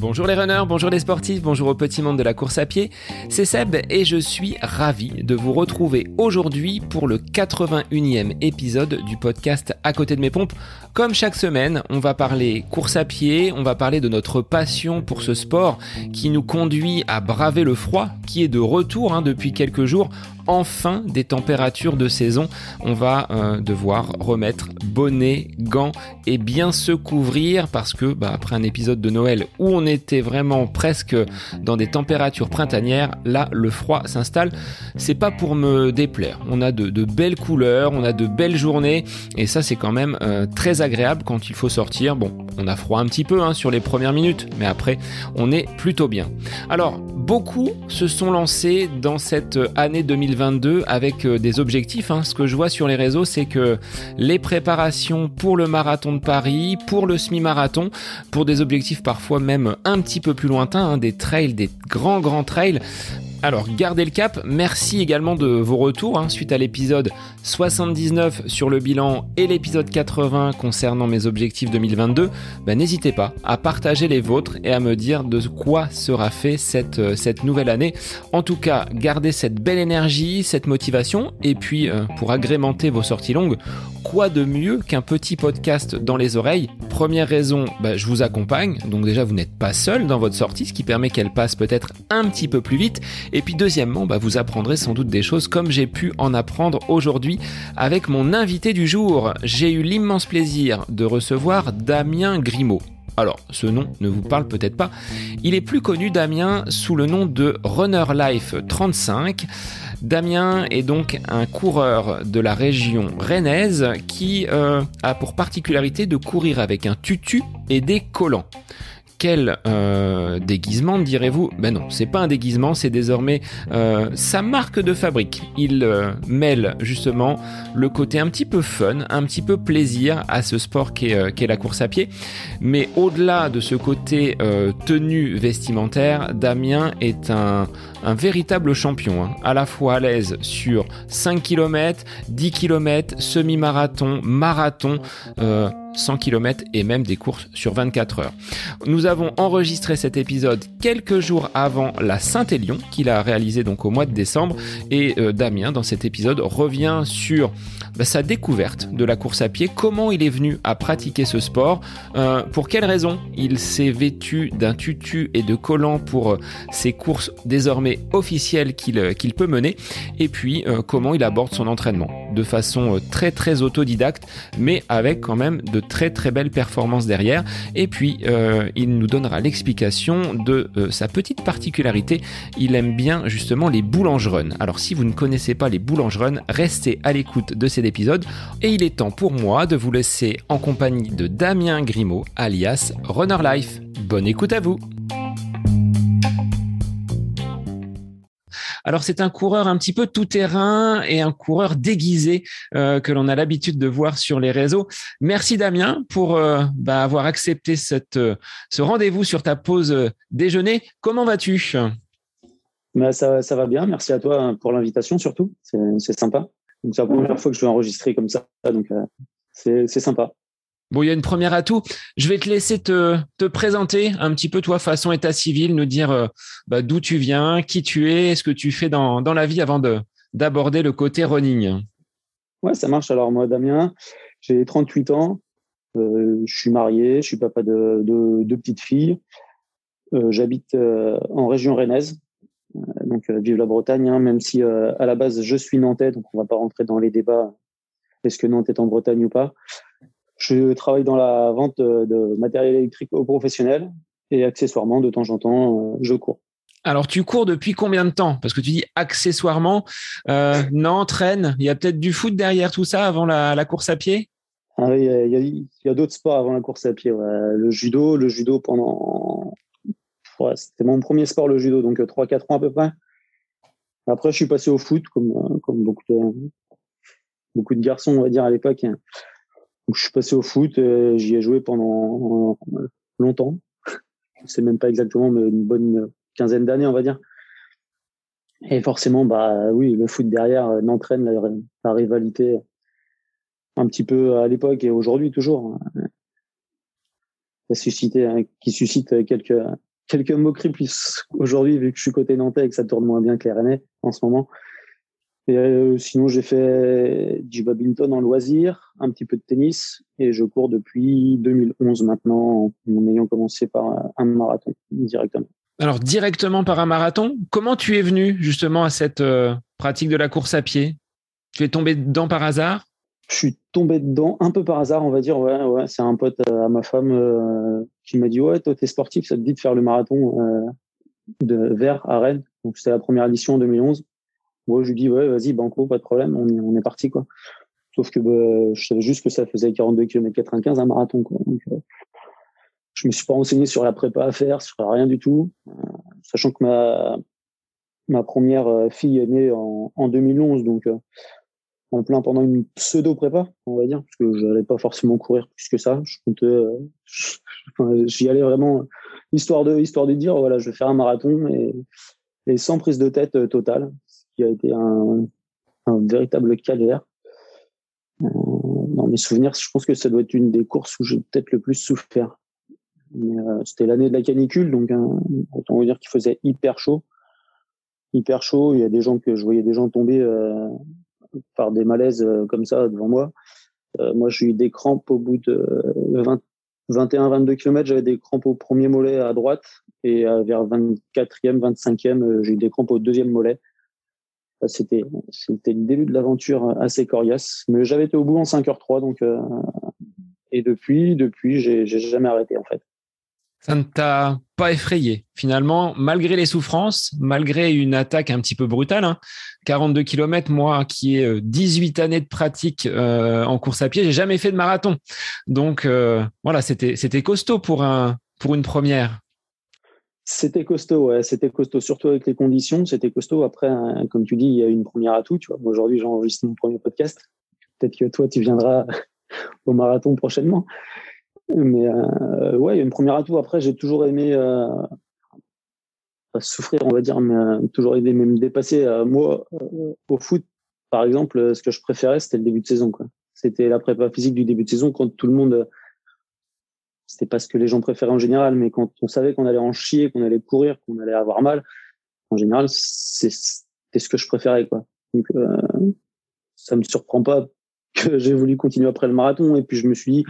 Bonjour les runners, bonjour les sportifs, bonjour au petit monde de la course à pied. C'est Seb et je suis ravi de vous retrouver aujourd'hui pour le 81e épisode du podcast À côté de mes pompes. Comme chaque semaine, on va parler course à pied, on va parler de notre passion pour ce sport qui nous conduit à braver le froid, qui est de retour hein, depuis quelques jours enfin des températures de saison. On va euh, devoir remettre bonnet, gants et bien se couvrir parce que bah, après un épisode de Noël où on était vraiment presque dans des températures printanières, là le froid s'installe. C'est pas pour me déplaire. On a de, belles couleurs, on a de belles journées et ça c'est quand même euh, très agréable quand il faut sortir. Bon, on a froid un petit peu hein, sur les premières minutes, mais après on est plutôt bien. Alors beaucoup se sont lancés dans cette année 2022 avec euh, des objectifs. Hein. Ce que je vois sur les réseaux, c'est que les préparations pour le marathon de Paris, pour le semi-marathon, pour des objectifs parfois même un petit peu plus lointains, hein, des trails, des grands grands trails, alors, gardez le cap. Merci également de vos retours hein, suite à l'épisode 79 sur le bilan et l'épisode 80 concernant mes objectifs 2022. Ben, n'hésitez pas à partager les vôtres et à me dire de quoi sera fait cette, euh, nouvelle année. En tout cas, gardez cette belle énergie, cette motivation. Et puis, euh, pour agrémenter vos sorties longues, quoi de mieux qu'un petit podcast dans les oreilles? Première raison, ben, je vous accompagne. Donc déjà, vous n'êtes pas seul dans votre sortie, ce qui permet qu'elle passe peut-être un petit peu plus vite. Et puis deuxièmement, bah, vous apprendrez sans doute des choses comme j'ai pu en apprendre aujourd'hui avec mon invité du jour. J'ai eu l'immense plaisir de recevoir Damien Grimaud. Alors, ce nom ne vous parle peut-être pas. Il est plus connu, Damien, sous le nom de Runner Life 35. Damien est donc un coureur de la région rennaise qui euh, a pour particularité de courir avec un tutu et des collants. Quel euh, déguisement direz-vous? Ben non, c'est pas un déguisement, c'est désormais euh, sa marque de fabrique. Il euh, mêle justement le côté un petit peu fun, un petit peu plaisir à ce sport qu'est est la course à pied. Mais au-delà de ce côté tenue vestimentaire, Damien est un, un véritable champion, hein. à la fois à l'aise sur 5 km, 10 km, semi-marathon, marathon. 100 km et même des courses sur 24 heures. Nous avons enregistré cet épisode quelques jours avant la Saint-Élion qu'il a réalisé donc au mois de décembre et euh, Damien dans cet épisode revient sur bah, sa découverte de la course à pied, comment il est venu à pratiquer ce sport, euh, pour quelles raisons il s'est vêtu d'un tutu et de collants pour euh, ses courses désormais officielles qu'il peut mener et puis comment il aborde son entraînement de façon très très autodidacte mais avec quand même de très très belles performances derrière. Et puis euh, il nous donnera l'explication de euh, sa petite particularité. Il aime bien justement les boulangerons. Alors si vous ne connaissez pas les boulangerons, restez à l'écoute de cet épisode. Et il est temps pour moi de vous laisser en compagnie de Damien Grimaud, alias Runner Life. Bonne écoute à vous Alors c'est un coureur un petit peu tout terrain et un coureur déguisé euh, que l'on a l'habitude de voir sur les réseaux. Merci Damien pour euh, bah, avoir accepté euh, ce rendez-vous sur ta pause déjeuner. Comment vas-tu? Bah, ça, va bien. Merci à toi pour l'invitation surtout. C'est sympa. C'est la première fois que je vais enregistrer comme ça, donc c'est sympa. Bon, il y a une première atout. Je vais te laisser te, te présenter un petit peu, toi, façon état civil, nous dire euh, bah, d'où tu viens, qui tu es, ce que tu fais dans, dans la vie avant d'aborder le côté running. Ouais, ça marche. Alors, moi, Damien, j'ai 38 ans. Euh, je suis marié, je suis papa de deux petites filles. Euh, j'habite en région rennaise, donc vive la Bretagne, hein, même si à la base je suis nantais, donc on va pas rentrer dans les débats est-ce que Nantes est en Bretagne ou pas. Je travaille dans la vente de matériel électrique aux professionnels et accessoirement, de temps en temps, euh, je cours. Alors, tu cours depuis combien de temps? Parce que tu dis accessoirement, euh, non, traîne. Il y a peut-être du foot derrière tout ça avant la, course à pied? Ah Il y a, d'autres sports avant la course à pied. Le judo, le judo pendant. C'était mon premier sport, le judo, donc 3-4 euh, ans à peu près. Après, je suis passé au foot, comme, euh, comme beaucoup, de, beaucoup de garçons, on va dire, à l'époque je suis passé au foot, j'y ai joué pendant longtemps. Sais même pas exactement, mais une bonne quinzaine d'années, on va dire. Et forcément, bah oui, le foot derrière euh, n'entraîne la, rivalité un petit peu à l'époque et aujourd'hui toujours. suscité, qui suscite quelques, quelques moqueries plus aujourd'hui, vu que je suis côté nantais et que ça tourne moins bien que les Rennais en ce moment. Et euh, sinon, j'ai fait du badminton en loisir, un petit peu de tennis, et je cours depuis 2011 maintenant, en ayant commencé par un marathon directement. Alors, directement par un marathon, comment tu es venu justement à cette euh, pratique de la course à pied? Tu es tombé dedans par hasard? Je suis tombé dedans un peu par hasard, on va dire. Ouais, ouais. C'est un pote euh, à ma femme qui m'a dit Ouais, toi, t'es sportif, ça te dit de faire le marathon de Vers à Rennes? Donc, c'était la première édition en 2011. Moi, je lui dis, ouais, vas-y, banco, pas de problème, on, est parti, quoi. Sauf que bah, je savais juste que ça faisait 42 km 95 un marathon, quoi. Donc, euh, je me suis pas renseigné sur la prépa à faire, sur rien du tout, euh, sachant que ma ma première euh, fille est née en, en 2011, donc euh, en plein pendant une pseudo prépa, on va dire, parce que je n'allais pas forcément courir plus que ça. Je comptais, j'y allais vraiment histoire de histoire de dire voilà, je vais faire un marathon et, et sans prise de tête totale qui a été un, véritable calvaire. Euh, dans mes souvenirs, je pense que ça doit être une des courses où j'ai peut-être le plus souffert. Euh, c'était l'année de la canicule, donc hein, autant vous dire qu'il faisait hyper chaud, hyper chaud. Il y a des gens que je voyais des gens tomber euh, par des malaises comme ça devant moi. moi, j'ai eu des crampes au bout de 21-22 km. J'avais des crampes au premier mollet à droite et vers 24e, 25e, j'ai eu des crampes au deuxième mollet. C'était le début de l'aventure assez coriace, mais j'avais été au bout en 5h03 donc euh, et depuis depuis j'ai jamais arrêté en fait. Ça ne t'a pas effrayé finalement, malgré les souffrances, malgré une attaque un petit peu brutale. Hein, 42 km, moi qui ai 18 euh, années de pratique euh, en course à pied, j'ai jamais fait de marathon. Donc voilà, c'était costaud pour une première. C'était costaud, ouais, c'était costaud, surtout avec les conditions, c'était costaud. Après, hein, comme tu dis, il y a une première atout, tu vois. Aujourd'hui, j'enregistre mon premier podcast. Peut-être que toi, tu viendras au marathon prochainement. Mais euh, ouais, il y a une première atout. Après, j'ai toujours aimé euh, souffrir, on va dire, mais euh, toujours aimé me dépasser. Euh, moi, euh, au foot, par exemple, ce que je préférais, c'était le début de saison. C'était la prépa physique du début de saison quand tout le monde c'était pas ce que les gens préféraient en général, mais quand on savait qu'on allait en chier, qu'on allait courir, qu'on allait avoir mal, en général, c'est ce que je préférais, quoi. Donc, euh, ça me surprend pas que j'ai voulu continuer après le marathon, et puis je me suis dit,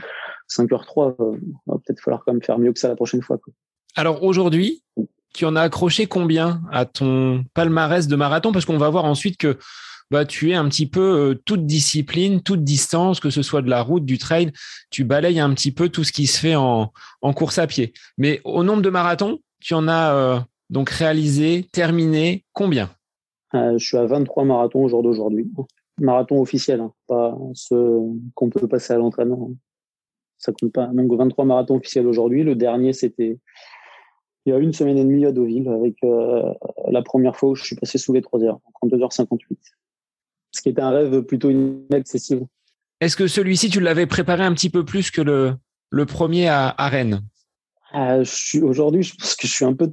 5h03, euh, va peut-être falloir quand même faire mieux que ça la prochaine fois, quoi. Alors aujourd'hui, tu en as accroché combien à ton palmarès de marathon? Parce qu'on va voir ensuite que bah, tu es un petit peu euh, toute discipline, toute distance, que ce soit de la route, du trail, tu balayes un petit peu tout ce qui se fait en, course à pied. Mais au nombre de marathons, tu en as euh, donc réalisé, terminé combien? Euh, Je suis à 23 marathons au jour d'aujourd'hui. Marathon officiel, hein, pas ceux qu'on peut passer à l'entraînement. Ça compte pas. Donc 23 marathons officiels aujourd'hui. Le dernier, c'était il y a une semaine et demie à Deauville, avec la première fois où je suis passé sous les 3 heures, en 32h58 ce qui était un rêve plutôt inaccessible. Est-ce que celui-ci, tu l'avais préparé un petit peu plus que le, le premier à, à Rennes? Euh, Aujourd'hui, je pense que je suis un peu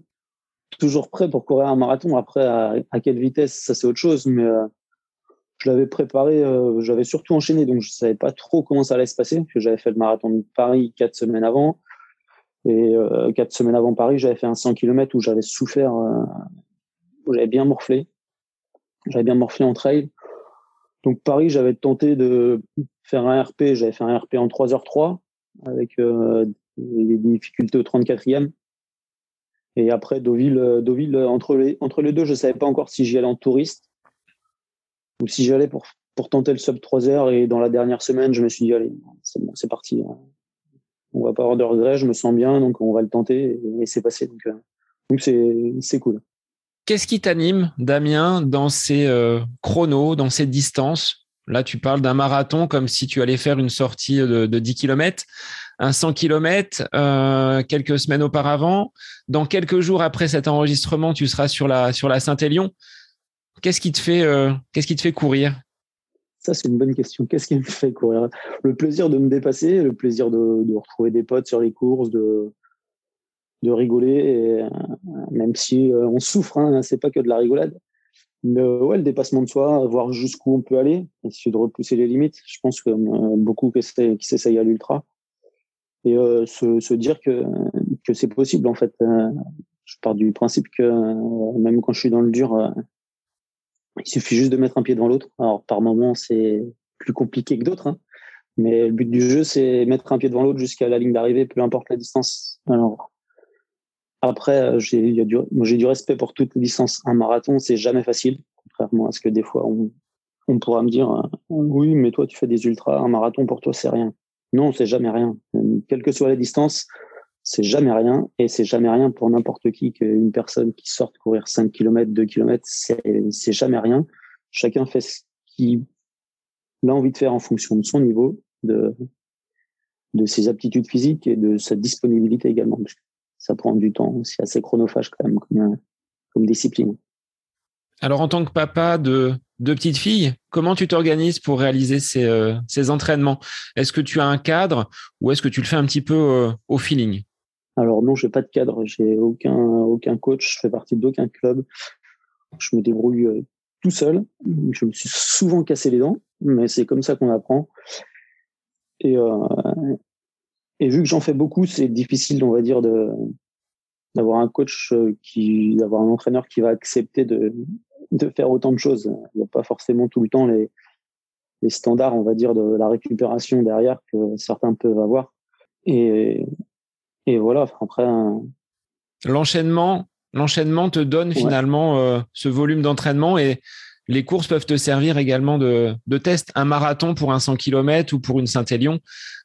toujours prêt pour courir un marathon. Après, à, à quelle vitesse, ça c'est autre chose, mais euh, je l'avais préparé, euh, j'avais surtout enchaîné, donc je savais pas trop comment ça allait se passer, parce que j'avais fait le marathon de Paris quatre semaines avant, et quatre semaines avant Paris, j'avais fait un 100 km où j'avais souffert, où j'avais bien morflé, j'avais bien morflé en trail. Donc Paris, j'avais tenté de faire un RP, j'avais fait un RP en 3h03 avec euh, des difficultés au 34e. Et après Deauville, euh, Deauville entre les entre les deux, je savais pas encore si j'y allais en touriste ou si j'allais pour pour tenter le sub 3 heures. Et dans la dernière semaine, je me suis dit allez, c'est bon, c'est parti. On va pas avoir de regrets, je me sens bien, donc on va le tenter et, c'est passé. Donc euh, donc c'est cool. Qu'est-ce qui t'anime, Damien, dans ces euh, chronos, dans ces distances? Là, tu parles d'un marathon comme si tu allais faire une sortie de, de 10 km, un 100 km euh, quelques semaines auparavant. Dans quelques jours après cet enregistrement, tu seras sur la, sur la Saint-Élion. Qu'est-ce qui te fait, euh, qu'est-ce qui te fait courir? Ça, c'est une bonne question. Qu'est-ce qui me fait courir? Le plaisir de me dépasser, le plaisir de, de retrouver des potes sur les courses, de, de rigoler, et, euh, même si euh, on souffre, hein, c'est pas que de la rigolade. Mais euh, ouais, le dépassement de soi, voir jusqu'où on peut aller, essayer de repousser les limites. Je pense que beaucoup qui s'essayent à l'ultra. et se, dire que, que c'est possible en fait. je pars du principe que même quand je suis dans le dur, il suffit juste de mettre un pied devant l'autre. Alors par moment c'est plus compliqué que d'autres, hein, mais le but du jeu c'est mettre un pied devant l'autre jusqu'à la ligne d'arrivée, peu importe la distance. Alors après, j'ai du, j'ai du respect pour toutes les distances. Un marathon, c'est jamais facile, contrairement à ce que des fois on, on pourra me dire oui, mais toi tu fais des ultras, un marathon pour toi c'est rien. Non, c'est jamais rien. Quelle que soit la distance, c'est jamais rien. Et c'est jamais rien pour n'importe qui qu'une personne qui sorte courir 5 km, 2 km, c'est jamais rien. Chacun fait ce qu'il a envie de faire en fonction de son niveau, de, de ses aptitudes physiques et de sa disponibilité également. Ça prend du temps, c'est assez chronophage quand même comme, comme discipline. Alors, en tant que papa de deux petites filles, comment tu t'organises pour réaliser ces, euh, ces entraînements? Est-ce que tu as un cadre ou est-ce que tu le fais un petit peu euh, au feeling? Alors non, j'ai pas de cadre, j'ai aucun aucun coach, je fais partie d'aucun club. Je me débrouille euh, tout seul. Je me suis souvent cassé les dents, mais c'est comme ça qu'on apprend. Et et vu que j'en fais beaucoup, c'est difficile, on va dire, de d'avoir un coach qui, d'avoir un entraîneur qui va accepter de, de faire autant de choses. Il n'y a pas forcément tout le temps les, les standards, on va dire, de la récupération derrière que certains peuvent avoir. Et, et voilà, après. L'enchaînement, l'enchaînement te donne finalement euh, ce volume d'entraînement et les courses peuvent te servir également de, de test. Un marathon pour un 100 km ou pour une Saint-Élion,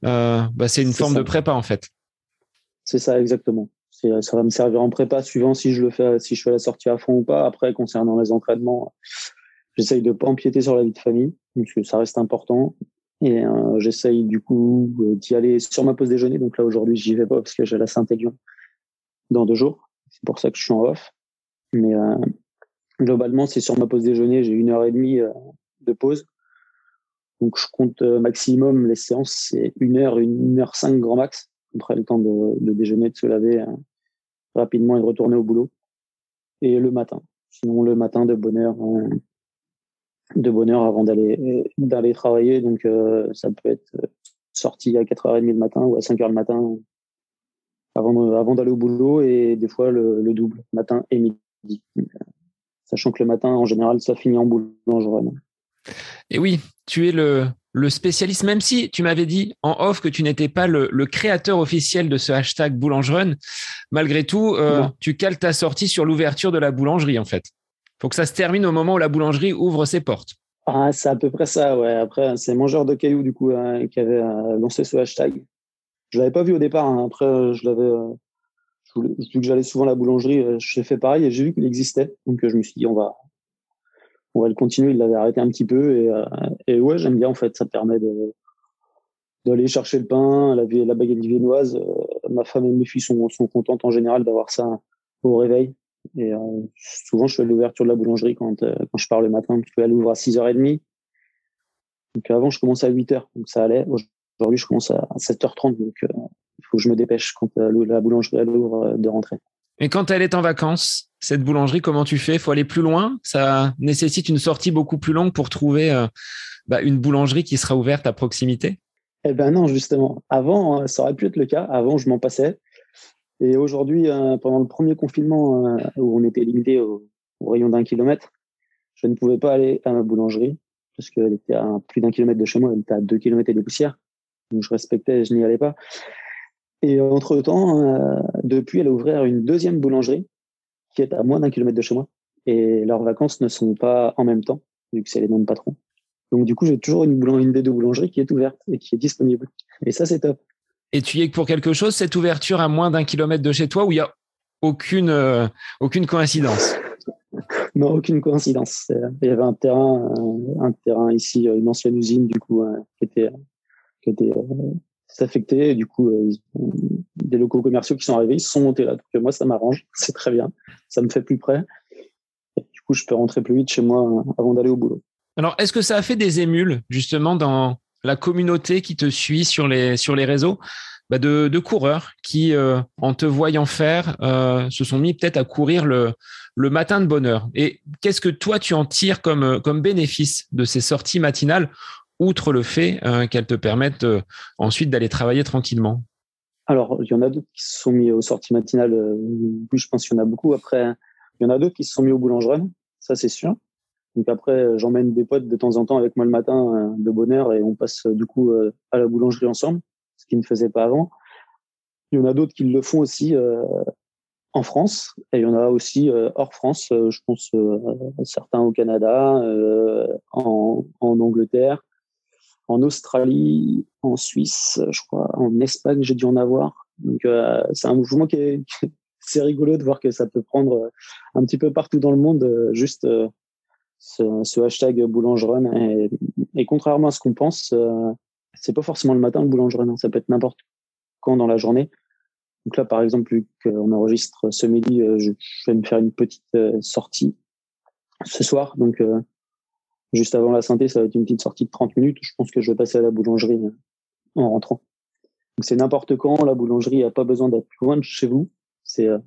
euh, bah c'est une forme de prépa en fait. C'est ça, exactement ça va me servir en prépa suivant si je le fais, si je fais la sortie à fond ou pas. Après, concernant les entraînements, j'essaye de pas empiéter sur la vie de famille, parce que ça reste important. Et euh, j'essaye du coup d'y aller sur ma pause déjeuner. Donc là aujourd'hui, j'y vais pas parce que j'ai la Saint-Élion dans deux jours. C'est pour ça que je suis en off. Mais euh, globalement, c'est sur ma pause déjeuner. J'ai une heure et demie euh, de pause. Donc je compte maximum les séances, c'est une heure, une heure cinq grand max. Après le temps de, de déjeuner, de se laver, rapidement et retourner au boulot. Et le matin. Sinon, le matin de bonne heure, euh, de bonne avant d'aller d'aller travailler. Donc, euh, ça peut être sorti à 4h30 le matin ou à 5h le matin avant d'aller au boulot et des fois le, double, matin et midi. Sachant que le matin, en général, ça finit en boulangerie. Et oui, tu es le, le spécialiste, même si tu m'avais dit en off que tu n'étais pas le, créateur officiel de ce hashtag boulangerun, malgré tout, euh, tu cales ta sortie sur l'ouverture de la boulangerie, en fait. Faut que ça se termine au moment où la boulangerie ouvre ses portes. Ah, c'est à peu près ça, ouais. Après, c'est Mangeur de Cailloux, du coup, hein, qui avait euh, lancé ce hashtag. Je l'avais pas vu au départ. Hein. Après, euh, je l'avais, vu que j'allais souvent à la boulangerie, j'ai fait pareil et j'ai vu qu'il existait. Donc, je me suis dit, on va, on va le continuer. Il l'avait arrêté un petit peu et, euh, et ouais, j'aime bien en fait. Ça permet de d'aller chercher le pain, la, la baguette viennoise. Euh, ma femme et mes filles sont, sont contentes en général d'avoir ça au réveil. Et euh, souvent, je fais l'ouverture de la boulangerie quand, quand je pars le matin, parce qu'elle ouvre à 6h30. Donc avant, je commence à 8h, donc ça allait. Aujourd'hui, je commence à 7h30, donc il faut que je me dépêche quand la boulangerie elle ouvre de rentrer. Et quand elle est en vacances, cette boulangerie, comment tu fais? Faut aller plus loin? Ça nécessite une sortie beaucoup plus longue pour trouver euh, bah, une boulangerie qui sera ouverte à proximité? Eh ben non, justement. Avant, euh, ça aurait pu être le cas. Avant, je m'en passais. Et aujourd'hui, euh, pendant le premier confinement où on était limité au, rayon d'un kilomètre, je ne pouvais pas aller à ma boulangerie parce qu'elle était à plus d'un kilomètre de chez moi. Elle était à deux kilomètres et des poussières. Donc je respectais, je n'y allais pas. Et entre-temps, euh, depuis, elle a ouvert une deuxième boulangerie qui est à moins d'un kilomètre de chez moi. Et leurs vacances ne sont pas en même temps, vu que c'est les noms de patrons. Donc du coup, j'ai toujours une, une des deux boulangeries qui est ouverte et qui est disponible. Et ça, c'est top. Et tu y es pour quelque chose, cette ouverture à moins d'un kilomètre de chez toi, où il n'y a aucune, euh, aucune coïncidence? Non, aucune coïncidence. Il y avait un terrain, un, terrain ici, une ancienne usine, du coup, hein, qui était, qui était c'est affecté. du coup, euh, des locaux commerciaux qui sont arrivés, ils sont montés là. Donc euh, moi, ça m'arrange, c'est très bien. Ça me fait plus près. du coup, je peux rentrer plus vite chez moi euh, avant d'aller au boulot. Alors, est-ce que ça a fait des émules justement dans la communauté qui te suit sur les réseaux? Bah de, coureurs qui, en te voyant faire, se sont mis peut-être à courir le, matin de bonne heure. Et qu'est-ce que toi tu en tires comme bénéfice de ces sorties matinales? Outre le fait euh, qu'elles te permettent euh, ensuite d'aller travailler tranquillement Alors, il y en a d'autres qui se sont mis aux sorties matinales. oui, je pense qu'il y en a beaucoup. Après, il y en a d'autres qui se sont mis au boulangerie, ça c'est sûr. Donc après, j'emmène des potes de temps en temps avec moi le matin de bonne heure et on passe du coup à la boulangerie ensemble, ce qui ne faisait pas avant. Il y en a d'autres qui le font aussi en France et il y en a aussi hors France. je pense certains au Canada, en Angleterre, en Australie, en Suisse, je crois, en Espagne, j'ai dû en avoir. Donc c'est un mouvement qui est, c'est rigolo de voir que ça peut prendre euh, un petit peu partout dans le monde, euh, juste euh, ce, hashtag boulangerun. Et, contrairement à ce qu'on pense, c'est pas forcément le matin le boulangerun, hein. ça peut être n'importe quand dans la journée. Donc là, par exemple, vu qu'on enregistre ce midi, je, vais me faire une petite sortie ce soir. Donc, juste avant la synthé, ça va être une petite sortie de 30 minutes. Je pense que je vais passer à la boulangerie en rentrant. C'est n'importe quand. La boulangerie a pas besoin d'être loin de chez vous. C'est euh,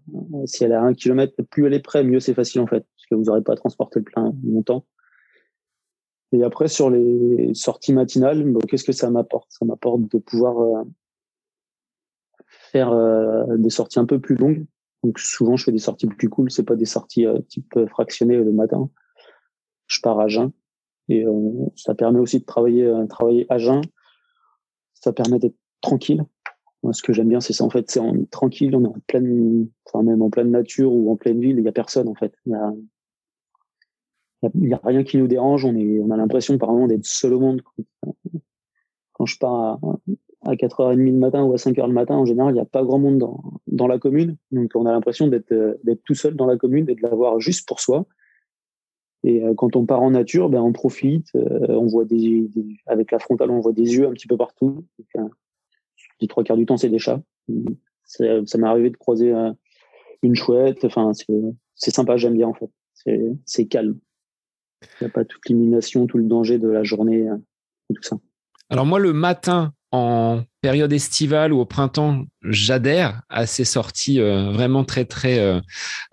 si elle est à un kilomètre, plus elle est près, mieux c'est facile en fait, parce que vous n'aurez pas à transporter le plein longtemps. Et après sur les sorties matinales, qu'est-ce que ça m'apporte? Ça m'apporte de pouvoir euh, faire euh, des sorties un peu plus longues. Donc souvent je fais des sorties plus cool, c'est pas des sorties type fractionné le matin. Je pars à jeun et ça permet aussi de travailler travailler à jeun. Ça permet d'être tranquille ce que j'aime bien, c'est ça. En fait, c'est tranquille, on est en pleine, enfin même en pleine nature ou en pleine ville, il y a personne en fait. Il y a, y a rien qui nous dérange. On a l'impression par moment d'être seul au monde. Quand je pars à, à 4h30 le matin ou à 5h le matin, en général, il n'y a pas grand monde dans, la commune. Donc, on a l'impression d'être, d'être tout seul dans la commune et de l'avoir juste pour soi. Et euh, quand on part en nature, ben, on profite. Euh, on voit des, avec la frontale, on voit des yeux un petit peu partout. Donc, les trois quarts du temps, c'est des chats. Ça m'est arrivé de croiser euh, une chouette. Enfin, c'est sympa, j'aime bien en fait. C'est calme. Il n'y a pas toute l'illumination, tout le danger de la journée euh, et tout ça. Alors moi, le matin, en période estivale ou au printemps, j'adhère à ces sorties euh, vraiment très très euh,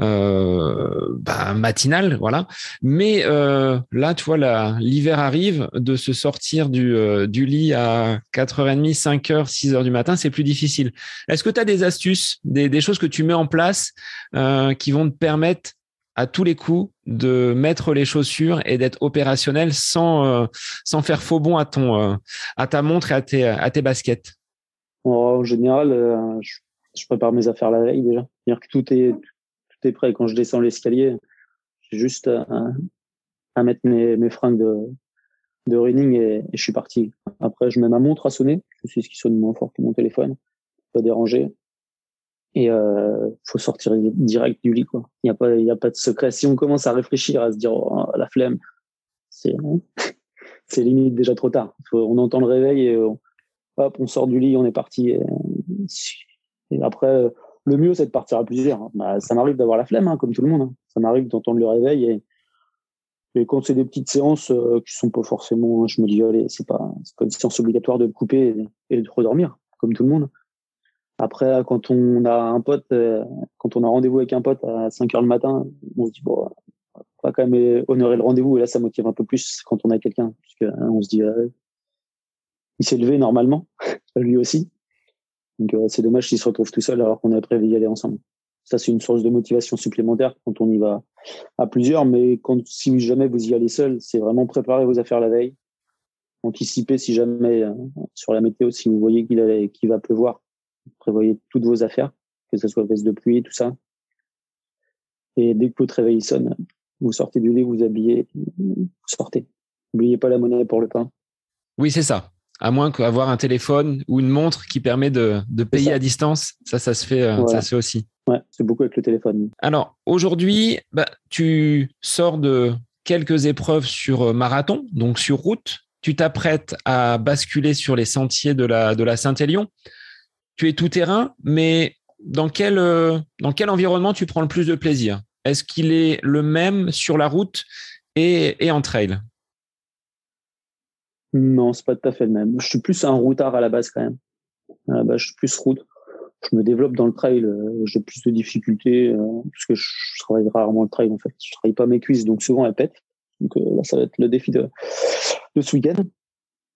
euh, bah, matinales, voilà. Mais là, tu vois, l'hiver arrive, de se sortir du, lit à 4h30, 5h, 6h du matin, c'est plus difficile. Est-ce que tu as des astuces, des, choses que tu mets en place qui vont te permettre à tous les coups de mettre les chaussures et d'être opérationnel sans euh, sans faire faux bon à ton euh, à ta montre et à tes à tes baskets En général, euh, je, prépare mes affaires la veille déjà. C'est-à-dire que tout est tout est prêt quand je descends l'escalier. J'ai juste à, mettre mes, mes fringues de de running et, je suis parti. Après, je mets ma montre à sonner. Je sais ce qui sonne moins fort que mon téléphone. Pas déranger et euh, faut sortir direct du lit quoi. Il n'y a pas il y a pas de secret. Si on commence à réfléchir à se dire oh, la flemme c'est c'est limite déjà trop tard. On entend le réveil et on, hop on sort du lit on est parti. Et, après le mieux c'est de partir à plusieurs bah, ça m'arrive d'avoir la flemme hein, comme tout le monde hein. ça m'arrive d'entendre le réveil et et quand c'est des petites séances euh, qui sont pas forcément je me dis allez c'est pas c'est pas une séance obligatoire de couper et de redormir comme tout le monde après, quand on a un pote, euh, quand on a rendez-vous avec un pote à 5 heures le matin, on se dit, bon, on va quand même honorer le rendez-vous. Et là, ça motive un peu plus quand on a quelqu'un. Parce hein, on se dit, euh, il s'est levé normalement, lui aussi. Donc, euh, c'est dommage s'il se retrouve tout seul alors qu'on est prévu d'y aller ensemble. Ça, c'est une source de motivation supplémentaire quand on y va à plusieurs. Mais quand, si jamais vous y allez seul, c'est vraiment préparer vos affaires la veille. Anticiper si jamais sur la météo, si vous voyez qu'il qu'il va pleuvoir, prévoyez toutes vos affaires, que ce soit veste de pluie, tout ça. Et dès que votre réveil sonne, vous sortez du lit, vous habillez, vous sortez. N'oubliez pas la monnaie pour le pain. Oui, c'est ça. À moins qu'avoir un téléphone ou une montre qui permet de, payer à distance, ça, ça se fait, euh, ça se fait aussi. Ouais, c'est beaucoup avec le téléphone. Alors aujourd'hui, bah, tu sors de quelques épreuves sur euh, marathon, donc sur route. Tu t'apprêtes à basculer sur les sentiers de la, de la Saint-Élion tu es tout terrain, mais dans quel, euh, dans quel environnement tu prends le plus de plaisir? Est-ce qu'il est le même sur la route et, et en trail? Non, c'est pas tout à fait le même. Je suis plus un routard à la base quand même. je suis plus route. Je me développe dans le trail. Euh, j'ai plus de difficultés euh, que je, travaille rarement le trail en fait. Je travaille pas mes cuisses, donc souvent elles pètent. Donc là, ça va être le défi de, de ce week-end.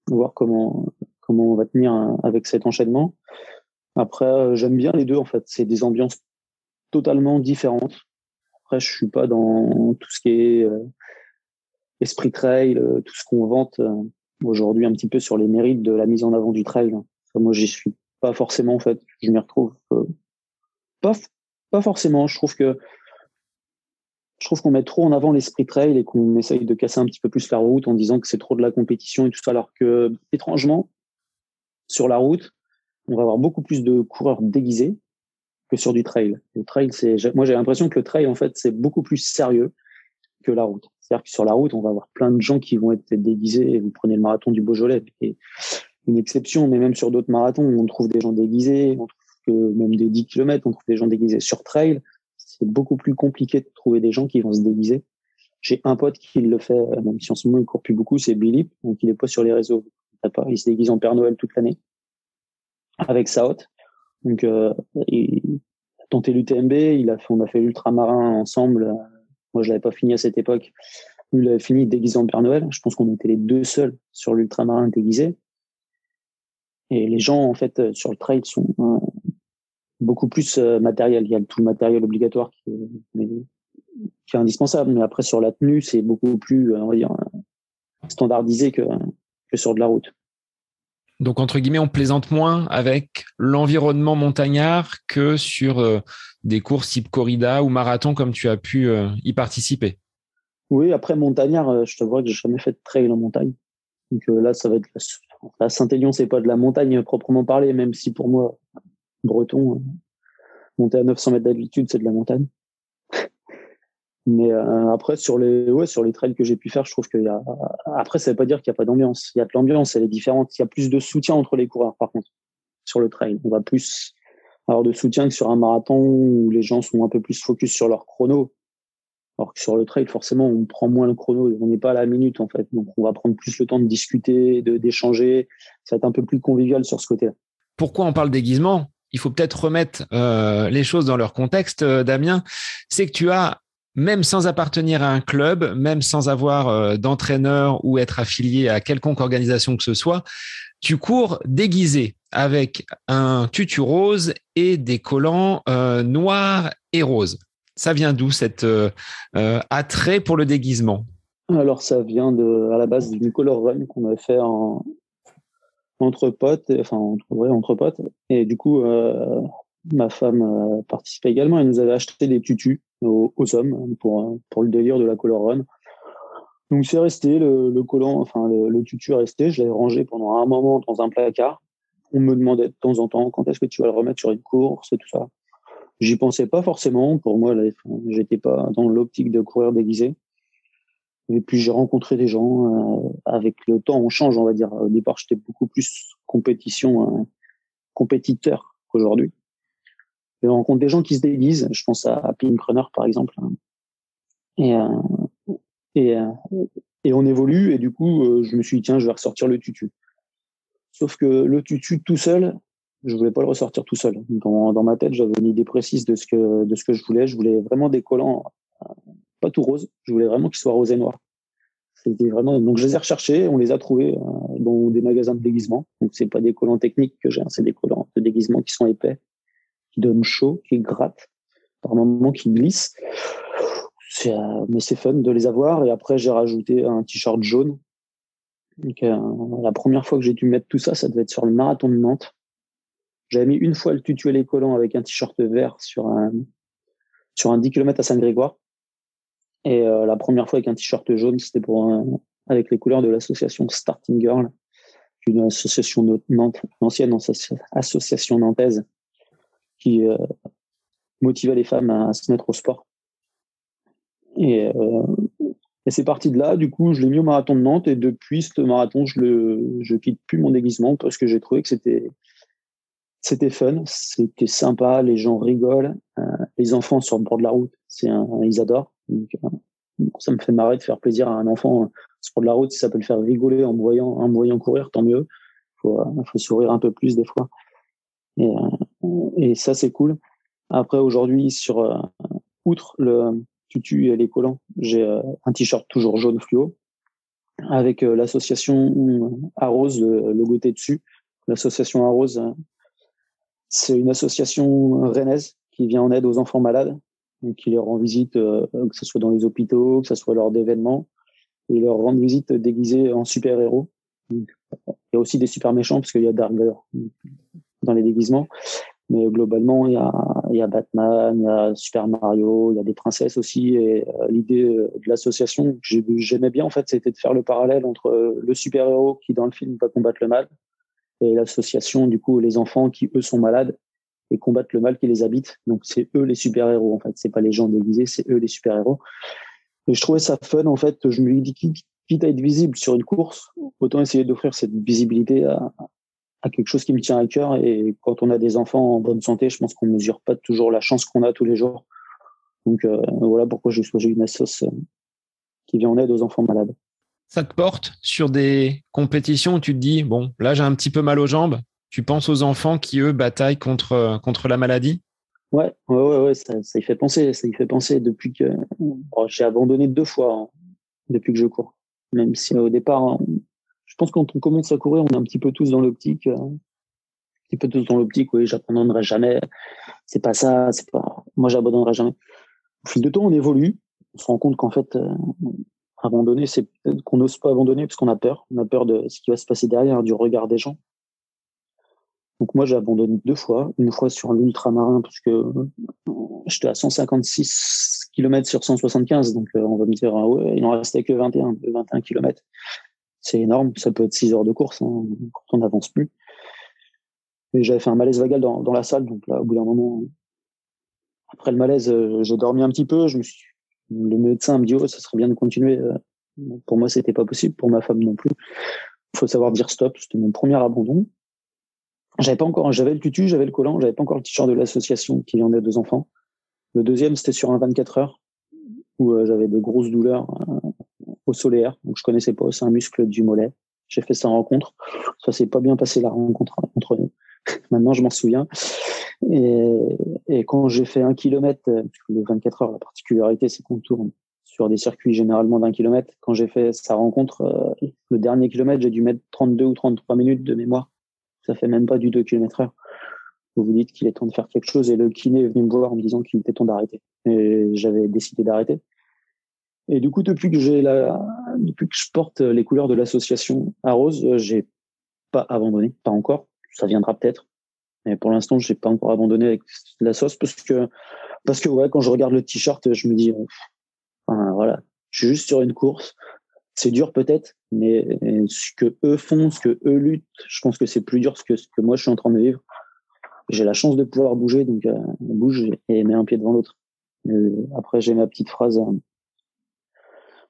Voir comment comment on va tenir avec cet enchaînement. Après, j'aime bien les deux en fait. C'est des ambiances totalement différentes. Après, je suis pas dans tout ce qui est esprit trail, tout ce qu'on vante aujourd'hui un petit peu sur les mérites de la mise en avant du trail. moi, j'y suis pas forcément en fait. Je m'y retrouve pas, pas forcément. Je trouve que je trouve qu'on met trop en avant l'esprit trail et qu'on essaye de casser un petit peu plus la route en disant que c'est trop de la compétition et tout ça, alors que étrangement, sur la route, on va avoir beaucoup plus de coureurs déguisés que sur du trail. Le trail, c'est, moi j'ai l'impression que le trail en fait c'est beaucoup plus sérieux que la route. C'est-à-dire que sur la route, on va avoir plein de gens qui vont être déguisés. Vous prenez le marathon du Beaujolais, et une exception, mais même sur d'autres marathons, on trouve des gens déguisés. On trouve que même des 10 km, on trouve des gens déguisés sur trail c'est beaucoup plus compliqué de trouver des gens qui vont se déguiser. J'ai un pote qui le fait, euh, même si en ce moment il court plus beaucoup, c'est Billy, donc il est pas sur les réseaux. Il se déguise en Père Noël toute l'année avec haute. Donc euh, il a tenté l'UTMB, il a fait, on a fait l'ultramarin ensemble. Moi je l'avais pas fini à cette époque. il a fini déguisé en Père Noël. Je pense qu'on était les deux seuls sur l'ultramarin déguisé. Et les gens en fait sur le trail sont beaucoup plus euh, matériel. Il y a tout le matériel obligatoire qui est, indispensable, mais après sur la tenue, c'est beaucoup plus, euh, on va dire, standardisé que sur de la route. Donc, entre guillemets, on plaisante moins avec l'environnement montagnard que sur euh, des courses type corrida ou marathon comme tu as pu y participer. Oui, après montagnard, je te vois que j'ai jamais fait de trail en montagne. Donc là, ça va être la, Saint-Élion, c'est pas de la montagne proprement parlé, même si pour moi, breton. Euh, monter à 900 mètres d'altitude, c'est de la montagne. Mais euh, après, sur les, sur les trails que j'ai pu faire, je trouve qu'il y a. Après, ça veut pas dire qu'il n'y a pas d'ambiance. Il y a de l'ambiance, elle est différente. Il y a plus de soutien entre les coureurs, par contre, sur le trail. On va plus avoir de soutien que sur un marathon où les gens sont un peu plus focus sur leur chrono. Alors que sur le trail, forcément, on prend moins le chrono. On n'est pas à la minute, en fait. Donc, on va prendre plus le temps de discuter, de, d'échanger. Ça va être un peu plus convivial sur ce côté-là. Pourquoi on parle déguisement? Il faut peut-être remettre euh, les choses dans leur contexte, euh, Damien, c'est que tu as, même sans appartenir à un club, même sans avoir euh, d'entraîneur ou être affilié à quelconque organisation que ce soit, tu cours déguisé avec un tutu rose et des collants noirs et roses. Ça vient d'où cet attrait pour le déguisement? Alors ça vient à la base d'une color run qu'on a fait en, entre potes, enfin entre, entre potes. Et du coup, euh, ma femme euh, participait également. Elle nous avait acheté des tutus aux, hommes pour pour le délire de la color run. Donc c'est resté le, collant, enfin le, tutu est resté. Je l'ai rangé pendant un moment dans un placard. On me demandait de temps en temps quand est-ce que tu vas le remettre sur une course et tout ça. J'y pensais pas forcément. Pour moi, j'étais pas dans l'optique de courir déguisé. Et puis j'ai rencontré des gens. Euh, avec le temps, on change, on va dire. Au départ, j'étais beaucoup plus compétition, euh, compétiteur qu'aujourd'hui. Je rencontre des gens qui se déguisent. Je pense à, Pink Runner, par exemple. Et, euh, euh, et on évolue. Et du coup, euh, je me suis dit, tiens, je vais ressortir le tutu. Sauf que le tutu tout seul, je voulais pas le ressortir tout seul. Dans, ma tête, j'avais une idée précise de ce que je voulais. Je voulais vraiment des collants pas tout rose. Je voulais vraiment qu'ils soient rose et noir. Donc je les ai recherchés, on les a trouvés dans des magasins de déguisement. Donc c'est pas des collants techniques que j'ai, hein, c'est des collants de déguisement qui sont épais, qui donnent chaud, qui grattent, par moments qui glissent. Euh, mais c'est fun de les avoir. Et après j'ai rajouté un t-shirt jaune. Donc, euh, la première fois que j'ai dû mettre tout ça, ça devait être sur le marathon de Nantes. J'avais mis une fois le tutu et les collants avec un t-shirt vert sur un sur un 10 km à Saint-Grégoire. Et euh, la première fois avec un t-shirt jaune, c'était pour avec les couleurs de l'association Starting Girl, une association Nantes, ancienne association nantaise qui euh, motivait les femmes à, se mettre au sport. Et, euh, et c'est parti de là. Du coup, je l'ai mis au marathon de Nantes et depuis ce marathon, je le, je quitte plus mon déguisement parce que j'ai trouvé que c'était c'était fun, c'était sympa, les gens rigolent, euh, les enfants sur le bord de la route, c'est ils adorent. Ça me fait marrer de faire plaisir à un enfant sur de la route si ça peut le faire rigoler en me voyant, en voyant courir, tant mieux. Faut, faut sourire un peu plus des fois. Et ça c'est cool. Après aujourd'hui sur outre le tutu et les collants, j'ai un t-shirt toujours jaune fluo avec l'association Arrose le logo dessus. L'association Arrose C'est une association rennaise qui vient en aide aux enfants malades, qui leur rend visite, que ce soit dans les hôpitaux, que ce soit lors d'événements, et leur rend visite déguisés en super-héros. Il y a aussi des super méchants parce qu'il y a Darker dans les déguisements. Mais globalement, il y a, Batman, il y a Super Mario, il y a des princesses aussi. Et euh, l'idée euh, de l'association j'aimais bien, en fait, c'était de faire le parallèle entre euh, le super-héros qui, dans le film, va combattre le mal et l'association, du coup, les enfants qui, eux, sont malades et combattent le mal qui les habite. Donc, c'est eux les super-héros, en fait. C'est pas les gens déguisés, c'est eux les super-héros. Et je trouvais ça fun, en fait. Je me dis, quitte à être visible sur une course, autant essayer d'offrir cette visibilité à, à quelque chose qui me tient à cœur. Et quand on a des enfants en bonne santé, je pense qu'on mesure pas toujours la chance qu'on a tous les jours. Donc euh, voilà pourquoi j'ai choisi une assoce euh, qui vient en aide aux enfants malades. Ça te porte sur des compétitions où tu te dis bon là j'ai un petit peu mal aux jambes. Tu penses aux enfants qui eux bataillent contre euh, contre la maladie? Ouais, ouais, ouais, ça, ça, y fait penser. Ça y fait penser depuis que j'ai abandonné deux fois hein, depuis que je cours. Même si au départ hein, je pense que quand on commence à courir, on est un petit peu tous dans l'optique, euh, un petit peu tous dans l'optique, oui, j'abandonnerai jamais. C'est pas ça, c'est pas, moi, j'abandonnerai jamais. Au fil de temps, on évolue. On se rend compte qu'en fait, euh, abandonner, c'est qu'on n'ose pas abandonner parce qu'on a peur. On a peur de ce qui va se passer derrière, du regard des gens. Donc moi, j'ai abandonné deux fois. Une fois sur l'ultramarin parce que euh, j'étais à 156 km sur 175. Donc on va me dire, ah ouais, il en restait que 21, 21 km c'est énorme. Ça peut être 6 heures de course hein, quand on n'avance plus. Et j'avais fait un malaise vagal dans, la salle, donc là, au bout d'un moment, après le malaise, euh, j'ai dormi un petit peu. Le médecin me dit, oh, ça serait bien de continuer. Euh, pour moi, c'était pas possible. Pour ma femme non plus. Il faut savoir dire stop. C'était mon premier abandon. J'avais pas encore, j'avais le tutu, j'avais le collant, j'avais pas encore le t-shirt de l'association qui en a deux enfants. Le deuxième, c'était sur un 24 heures où euh, j'avais des grosses douleurs au solaire. Donc, je connaissais pas. C'est un muscle du mollet. J'ai fait sa rencontre. Ça s'est pas bien passé la rencontre entre nous. Maintenant, je m'en souviens. Et, et quand j'ai fait un kilomètre, le 24 heures, la particularité, c'est qu'on tourne sur des circuits généralement d'un kilomètre. Quand j'ai fait sa rencontre, euh, le dernier kilomètre, j'ai dû mettre 32 ou 33 minutes de mémoire. Ça fait même pas du 2 km heure. Vous vous dites qu'il est temps de faire quelque chose et le kiné est venu me voir en me disant qu'il était temps d'arrêter. Et j'avais décidé d'arrêter. Et du coup, depuis que j'ai la, depuis que je porte les couleurs de l'association à Rose, euh, j'ai pas abandonné, pas encore. Ça viendra peut-être, mais pour l'instant, j'ai pas encore abandonné avec la sauce parce que, parce que ouais, quand je regarde le t-shirt, je me dis, enfin, voilà, je suis juste sur une course. C'est dur peut-être, mais ce que eux font, ce que eux luttent, je pense que c'est plus dur que ce que moi je suis en train de vivre. J'ai la chance de pouvoir bouger, donc euh, bouge et mets un pied devant l'autre. Après, j'ai ma petite phrase. Euh,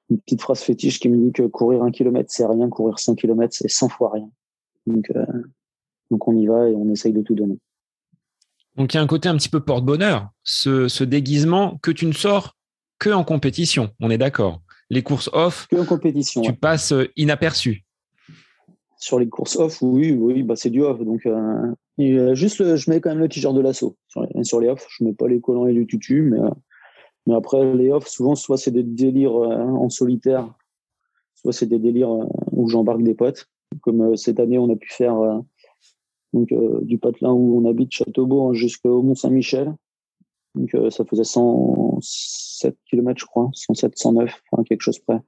une petite phrase fétiche qui me dit que courir un kilomètre c'est rien, courir 100 kilomètres c'est 100 fois rien. Donc, euh, donc on y va et on essaye de tout donner. Donc il y a un côté un petit peu porte-bonheur, ce, ce, déguisement que tu ne sors que en compétition, on est d'accord. Les courses off, que en compétition, tu passes euh, inaperçu. Sur les courses off, oui, oui, bah c'est du off. Donc euh, juste, je mets quand même le t-shirt de l'assaut sur les, sur les off. Je mets pas les collants et les tutus, mais mais après, les off, souvent, soit c'est des délires euh, en solitaire, soit c'est des délires euh, où j'embarque des potes. Comme euh, cette année, on a pu faire donc, du patelin où on habite Châteaubourg jusqu'au Mont-Saint-Michel. Donc ça faisait 107 km, je crois, 107, 109, enfin quelque chose près.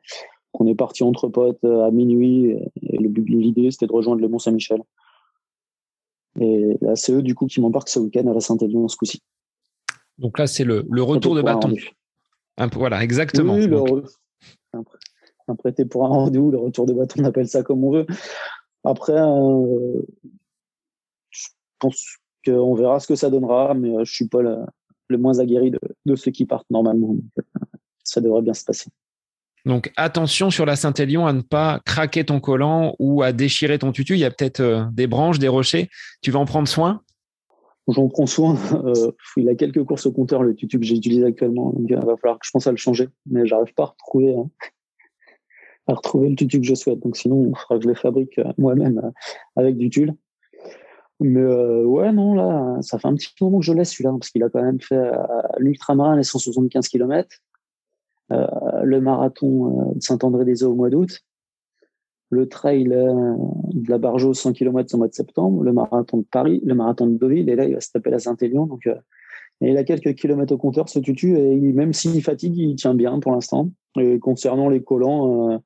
On est parti entre potes à minuit et l'idée c'était de rejoindre le Mont-Saint-Michel. Et là, c'est eux du coup qui m'embarquent ce week-end à la Saint-Élion ce coup-ci. Donc là, c'est le, retour de bâton. voilà, exactement. Oui, un, prêté pour un rendez-vous, le retour de bâton, on appelle ça comme on veut. Après, euh, je pense qu'on verra ce que ça donnera, mais euh, je suis pas le, moins aguerri de, ceux qui partent normalement. Euh, ça devrait bien se passer. Donc attention sur la Saint-Élion à ne pas craquer ton collant ou à déchirer ton tutu. Il y a peut-être des branches, des rochers. Tu vas en prendre soin J'en prends soin. Euh, il a quelques courses au compteur, le tutu que j'utilise actuellement. Donc, il va falloir que je pense à le changer. Mais j'arrive pas à retrouver, hein, à retrouver le tutu que je souhaite. Donc, sinon, il faudra que je le fabrique euh, moi-même euh, avec du tulle. Mais ouais, non, là, ça fait un petit moment que je laisse celui-là, parce qu'il a quand même fait l'ultramarin, les 175 km, le marathon de Saint-André-des-Eaux au mois d'août. Le trail de la Bargeau 100 km au mois de septembre, le marathon de Paris, le marathon de Deauville, et là, il va se taper la Saint-Élion. Donc, et il a quelques kilomètres au compteur, ce tutu, et même s'il fatigue, il tient bien pour l'instant. Et concernant les collants,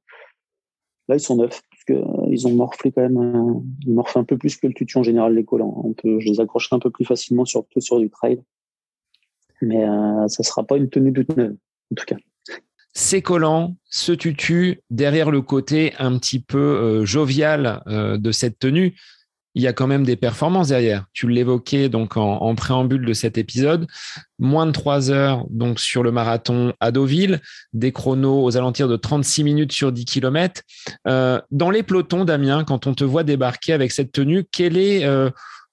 là, ils sont neufs, parce qu'ils ont morflé quand même, ils morflent un peu plus que le tutu en général, les collants. On peut, je les accroche un peu plus facilement, surtout sur du trail. Mais ça sera pas une tenue toute neuve, en tout cas c'est collant, ce tutu, derrière le côté un petit peu euh, jovial euh, de cette tenue, il y a quand même des performances derrière. Tu l'évoquais donc en, préambule de cet épisode. Moins de 3 heures donc sur le marathon à Deauville, des chronos aux alentours de 36 minutes sur 10 km. Euh, dans les pelotons, Damien, quand on te voit débarquer avec cette tenue, quel est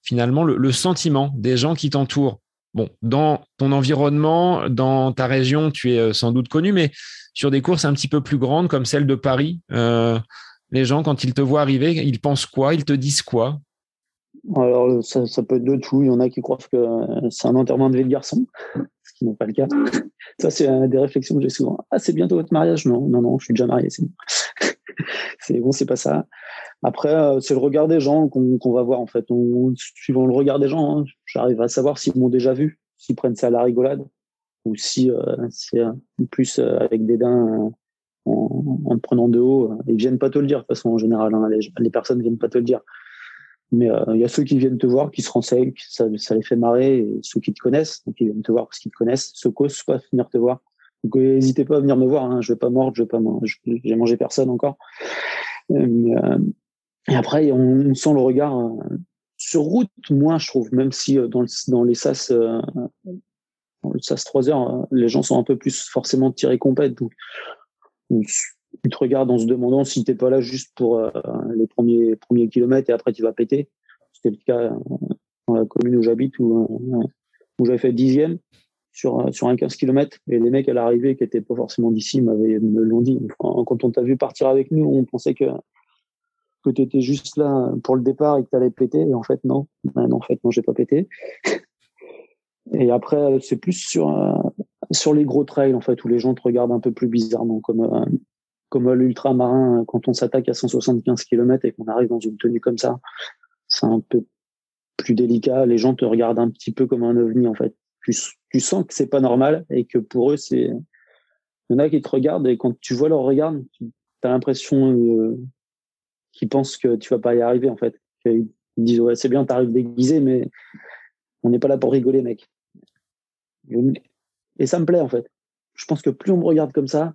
finalement le sentiment des gens qui t'entourent? Bon, dans ton environnement, dans ta région, tu es euh, sans doute connu, mais sur des courses un petit peu plus grandes comme celle de Paris, euh, les gens, quand ils te voient arriver, ils pensent quoi? Ils te disent quoi? Alors, ça, peut être de tout. Il y en a qui croient que c'est un enterrement de vie de garçon, n'est pas le cas. Ça, c'est des réflexions que j'ai souvent. Ah, c'est bientôt votre mariage? Non, non, non, je suis déjà marié, c'est bon. c'est bon, pas ça. Après, euh, c'est le regard des gens qu'on va voir en fait. Suivant le regard des gens, hein, j'arrive à savoir s'ils m'ont déjà vu, s'ils prennent ça à la rigolade, ou si euh, c'est plus euh, avec des dents en, en, prenant de haut. Ils viennent pas te le dire de toute façon en général. Hein, les, les, personnes viennent pas te le dire. Mais il y a ceux qui viennent te voir, qui se renseignent, ça, ça les fait marrer, et ceux qui te connaissent, donc ils viennent te voir parce qu'ils te connaissent, ceux qui pas venir te voir. Donc n'hésitez pas à venir me voir. Hein, je vais pas mordre, je vais pas, j'ai mangé personne encore. Euh, et après, on, sent le regard euh, sur route, moi, je trouve, même si euh, dans, dans les SAS, euh, dans le SAS 3 heures, les gens sont un peu plus forcément tirés compète. Donc, ils te regardent en se demandant si t'es pas là juste pour les premiers premiers kilomètres et après tu vas péter. C'était le cas dans la commune où j'habite où, où j'avais fait dixième sur sur un 15 km et les mecs à l'arrivée qui étaient pas forcément d'ici m'avaient me l'ont dit. quand on t'a vu partir avec nous, on pensait que que tu étais juste là pour le départ et que tu allais péter. Et en fait, non. Ben, en fait, non, j'ai pas pété. Et après, c'est plus sur, euh, sur les gros trails, en fait, où les gens te regardent un peu plus bizarrement, comme, euh, comme l'ultramarin, quand on s'attaque à 175 km et qu'on arrive dans une tenue comme ça. C'est un peu plus délicat. Les gens te regardent un petit peu comme un ovni, en fait. Tu, sens que c'est pas normal et que pour eux, c'est. Il y en a qui te regardent et quand tu vois leur regard, tu as l'impression euh, qui pensent que tu vas pas y arriver en fait. Ils disent ouais c'est bien, t'arrives déguisé, mais on n'est pas là pour rigoler, mec. Et ça me plaît en fait. Je pense que plus on me regarde comme ça,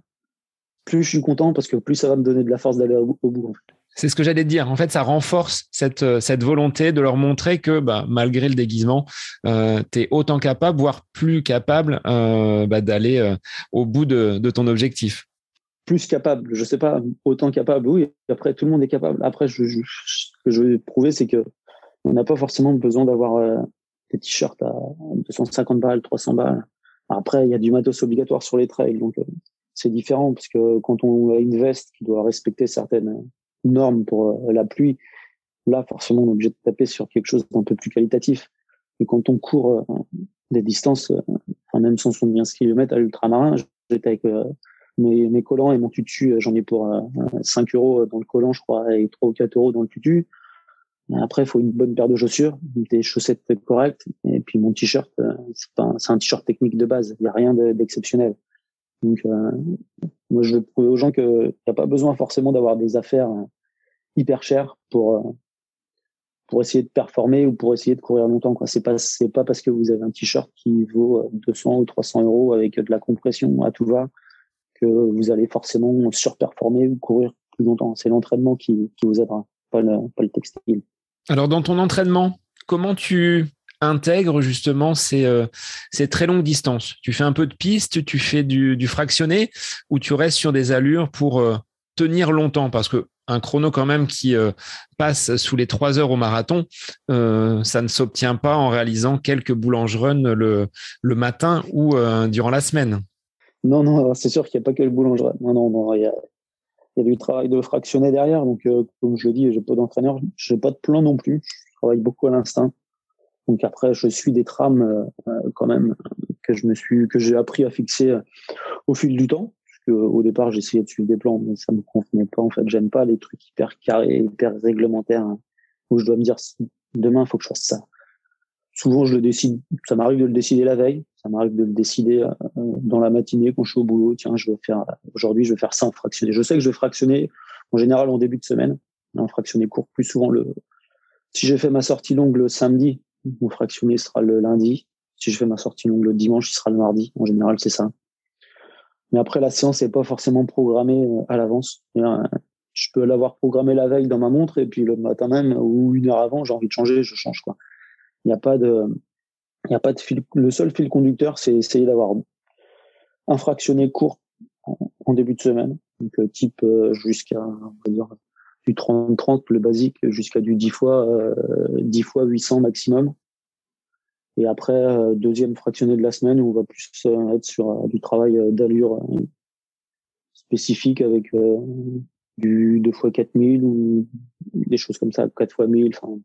plus je suis content parce que plus ça va me donner de la force d'aller au, bout. C'est ce que j'allais te dire. En fait, ça renforce cette, euh, cette volonté de leur montrer que bah, malgré le déguisement, euh, tu es autant capable, voire plus capable euh, bah, d'aller au bout de, de ton objectif plus capable. Je sais pas, autant capable, oui. Après, tout le monde est capable. Après, je, ce que je veux prouver, c'est que on n'a pas forcément besoin d'avoir des t-shirts à 250 balles, 300 balles. Après, il y a du matos obligatoire sur les trails, donc c'est différent parce que quand on veste qui doit respecter certaines normes pour euh, la pluie, là, forcément, on est obligé de taper sur quelque chose d'un peu plus qualitatif. Et quand on court des distances, enfin même 175 km à l'ultramarin, j'étais avec mes, collants et mon tutu, euh, j'en ai pour 5 euh, euros dans le collant, je crois, et 3 ou 4 euros dans le tutu. Après, il faut une bonne paire de chaussures, des chaussettes correctes, et puis mon t-shirt, euh, c'est un t-shirt technique de base. Il n'y a rien d'exceptionnel. Donc, moi, je veux prouver aux gens qu'il n'y a pas besoin forcément d'avoir des affaires hyper chères pour pour essayer de performer ou pour essayer de courir longtemps. Quoi. C'est pas pas parce que vous avez un t-shirt qui vaut 200 ou 300 euros avec de la compression à tout va vous allez forcément surperformer ou courir plus longtemps. C'est l'entraînement qui, vous aidera, pas le, pas le textile. Alors, dans ton entraînement, comment tu intègres justement ces, euh, très longues distances Tu fais un peu de piste, tu fais du, fractionné ou tu restes sur des allures pour euh, tenir longtemps Parce que un chrono quand même qui euh, passe sous les trois heures au marathon, ça ne s'obtient pas en réalisant quelques boulangerons le, le matin ou durant la semaine. Non, non, c'est sûr qu'il n'y a pas que le boulanger. Non, non, il y a, du travail de fractionner derrière. Donc, euh, comme je le dis, j'ai pas d'entraîneur, j'ai pas de plan non plus. Je travaille beaucoup à l'instinct. Donc après, je suis des trames euh, quand même que je me suis, que j'ai appris à fixer euh, au fil du temps. au départ, j'essayais de suivre des plans, mais ça me convenait pas. En fait, j'aime pas les trucs hyper carrés, hyper réglementaires, hein, où je dois me dire demain, il faut que je fasse ça. Souvent, je le décide. Ça m'arrive de le décider la veille. Ça m'arrive de le décider euh, dans la matinée quand je suis au boulot. Tiens, je vais faire aujourd'hui, je vais faire ça en fractionné. Je sais que je vais fractionner en général en début de semaine, en fractionné court plus souvent le. Si j'ai fait ma sortie longue le samedi, mon fractionné sera le lundi. Si je fais ma sortie longue le dimanche, il sera le mardi. En général, c'est ça. Mais après, la séance n'est pas forcément programmée euh, à l'avance. Euh, je peux l'avoir programmée la veille dans ma montre et puis le matin même ou une heure avant, j'ai envie de changer, je change quoi. Il n'y a pas de, il a pas de fil. Le seul fil conducteur, c'est essayer d'avoir un fractionné court en, début de semaine, donc euh, type jusqu'à on va dire du 30-30 le basique jusqu'à du 10 fois 10 fois 800 maximum et après, euh, deuxième fractionné de la semaine où on va plus euh, être sur euh, du travail d'allure spécifique avec du 2 fois 4000 ou des choses comme ça, 4 fois 1000, enfin,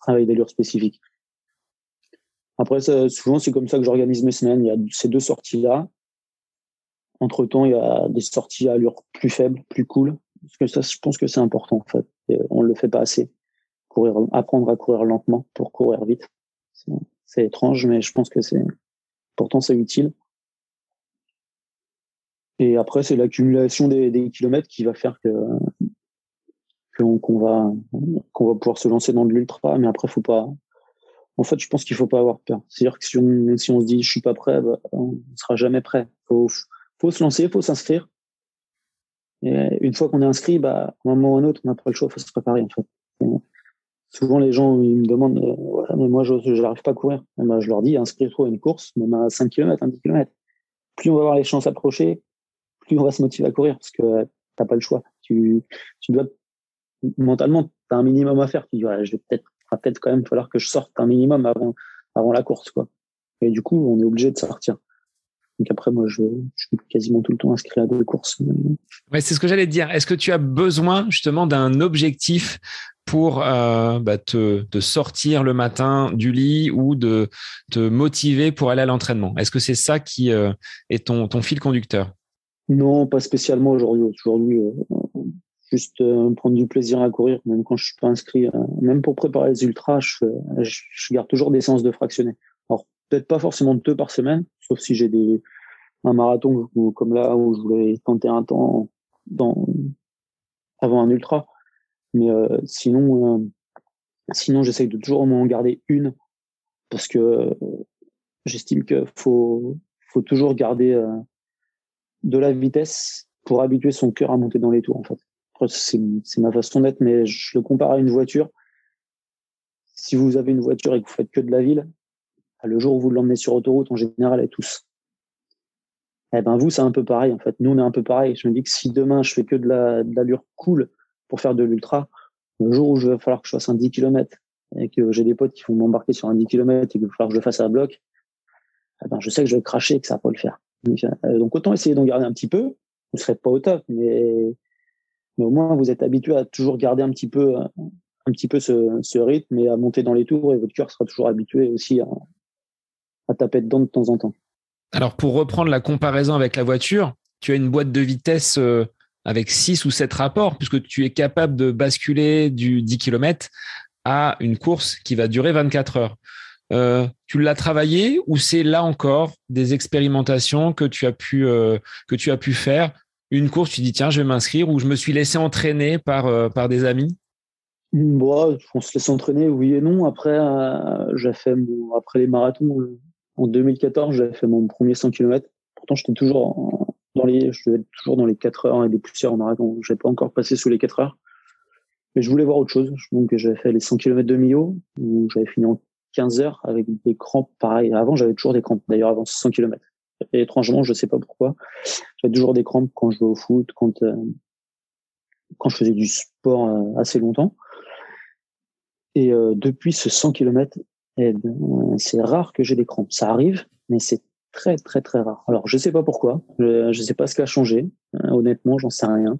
travail d'allure spécifique. Après, souvent, c'est comme ça que j'organise mes semaines. Il y a ces deux sorties-là. Entre-temps, il y a des sorties à allure plus faible, plus cool. Parce que ça, je pense que c'est important, en fait. on ne le fait pas assez. Courir, apprendre à courir lentement pour courir vite. C'est étrange, mais je pense que c'est pourtant c'est utile. Et après, c'est l'accumulation des, kilomètres qui va faire que qu'on va qu'on va pouvoir se lancer dans de l'ultra. Mais après, faut pas. En fait, je pense qu'il faut pas avoir peur. C'est-à-dire que si on, si on se dit je suis pas prêt, bah, on sera jamais prêt. Faut faut se lancer, faut s'inscrire. Et une fois qu'on est inscrit, bah, à un moment ou à un autre, on n'a pas le choix, il faut se préparer en fait. Souvent les gens ils me demandent euh, mais moi je n'arrive pas à courir. Ben, je leur dis inscris-toi à une course même à 5 km 10 km plus on va avoir les chances approcher plus on va se motiver à courir parce que tu t'as pas le choix. Tu tu dois mentalement tu as un minimum à faire. Tu dis je vais peut-être va peut-être quand même falloir que je sorte un minimum avant avant la course quoi. Et du coup on est obligé de sortir donc après, moi, je, suis quasiment tout le temps inscrit à des courses. Ouais, c'est ce que j'allais te dire. Est-ce que tu as besoin justement d'un objectif pour euh, bah, te, sortir le matin du lit ou de te motiver pour aller à l'entraînement? Est-ce que c'est ça qui euh, est ton, ton fil conducteur? Non, pas spécialement aujourd'hui. Aujourd'hui, euh, juste prendre du plaisir à courir, même quand je suis pas inscrit. même pour préparer les ultras, je, je, garde toujours des séances de fractionner. Alors peut-être pas forcément deux par semaine, sauf si j'ai des un marathon comme là où je voulais tenter un temps avant un ultra mais euh, sinon, euh, sinon j'essaye de toujours m'en garder une parce que euh, j'estime qu'il faut, faut toujours garder de la vitesse pour habituer son cœur à monter dans les tours en fait. C'est ma façon d'être, mais je le compare à une voiture. Si vous avez une voiture et que vous faites que de la ville, le jour où vous l'emmenez sur autoroute, en général, elle tous. Eh ben vous, c'est un peu pareil en fait. Nous, on est un peu pareil. Je me dis que si demain je fais que de l'allure cool pour faire de l'ultra. Le jour où je vais falloir que je fasse un 10 km et que j'ai des potes qui vont m'embarquer sur un 10 km et qu'il va falloir que je le fasse à bloc, eh ben, je sais que je vais cracher et que ça va pas le faire. Euh, donc, autant essayer d'en garder un petit peu. Vous serez pas au top, mais, mais au moins vous êtes habitué à toujours garder un petit peu, un petit peu ce, ce rythme et à monter dans les tours et votre cœur sera toujours habitué aussi à, à taper dedans de temps en temps. Alors pour reprendre la comparaison avec la voiture, tu as une boîte de vitesse euh, avec 6 ou 7 rapports, puisque tu es capable de basculer du 10 km à une course qui va durer 24 heures. Euh, tu l'as travaillé ou c'est là encore des expérimentations que tu as pu euh, que tu as pu faire? Une course tu dis tiens je vais m'inscrire ou je me suis laissé entraîner par euh, par des amis? Bon, on se laisse entraîner oui et non après j'ai fait après les marathons en 2014 j'ai fait mon premier 100 km pourtant j'étais toujours dans les, je devais être toujours dans les 4 heures et des poussières en marathon. Je n'ai pas encore passé sous les 4 heures. Mais je voulais voir autre chose. Donc, j'avais fait les 100 km de Millau, où j'avais fini en 15 heures avec des crampes pareil. Avant, j'avais toujours des crampes, d'ailleurs, avant 100 km. Et étrangement, je sais pas pourquoi. J'avais toujours des crampes quand je jouais au foot, quand, euh, quand je faisais du sport euh, assez longtemps. Et euh, depuis ce 100 km, eh ben, c'est rare que j'ai des crampes. Ça arrive, mais c'est très très très rare. Alors je sais pas pourquoi, je, ne sais pas ce qui a changé. Euh, honnêtement, j'en sais rien.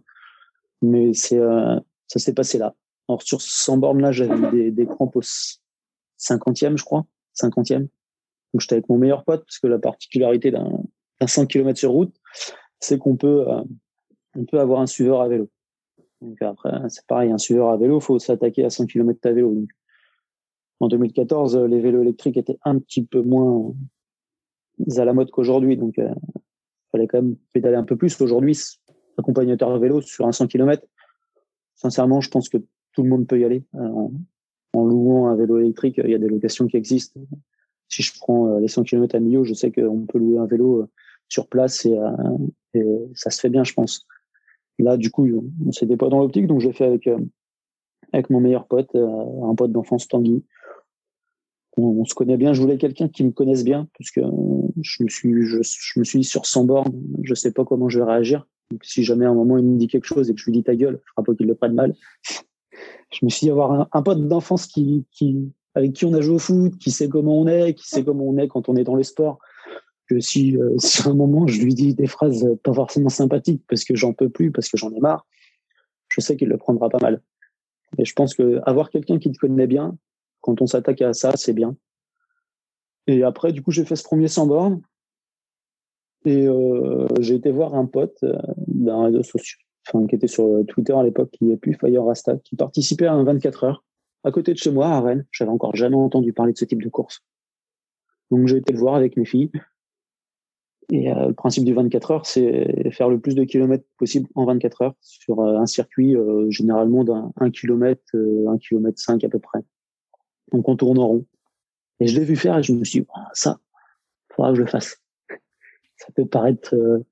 Mais c'est euh, ça s'est passé là. Alors sur 100 bornes là, j'avais des, crampes au 50e, je crois, 50e. Donc j'étais avec mon meilleur pote parce que la particularité d'un 100 km sur route, c'est qu'on peut, on peut avoir un suiveur à vélo. Après, c'est pareil, un suiveur à vélo, faut s'attaquer à 100 km à vélo. En 2014, les vélos électriques étaient un petit peu moins à la mode qu'aujourd'hui. Donc, il fallait quand même pédaler un peu plus. Aujourd'hui, accompagnateur vélo sur un 100 km, sincèrement, je pense que tout le monde peut y aller. Euh, en, louant un vélo électrique, il y a des locations qui existent. Si je prends euh, les 100 km à Millau, je sais qu'on peut louer un vélo euh, sur place et, ça se fait bien, je pense. Là, du coup, c'était pas dans l'optique, donc je l'ai fait avec avec mon meilleur pote, un pote d'enfance Tanguy. On, se connaît bien. Je voulais quelqu'un qui me connaisse bien, puisque je me suis je, me suis sur 100 bornes, je sais pas comment je vais réagir. Si jamais à un moment il me dit quelque chose et que je lui dis ta gueule, je crois pas qu'il le prenne mal. je me suis dit avoir un, pote d'enfance qui, avec qui on a joué au foot, qui sait comment on est, qui sait comment on est quand on est dans les sports. Que si, euh, si à un moment je lui dis des phrases pas forcément sympathiques parce que j'en peux plus, parce que j'en ai marre, je sais qu'il le prendra pas mal. Et je pense que avoir quelqu'un qui te connaît bien, quand on s'attaque à ça, c'est bien. Et après, du coup, j'ai fait ce premier sans borne. Et euh, j'ai été voir un pote euh, d'un réseau social, enfin, qui était sur Twitter à l'époque, qui plus Fire Rasta, qui participait à un 24 heures à côté de chez moi, à Rennes. J'avais encore jamais entendu parler de ce type de course. Donc j'ai été le voir avec mes filles. Et euh, le principe du 24 heures, c'est faire le plus de kilomètres possible en 24 heures sur un circuit généralement d'un 1 km, 1 km 5 à peu près. Donc on tourne en rond. Et je l'ai vu faire et je me suis dit, ça, faudra que je le fasse ça peut paraître euh,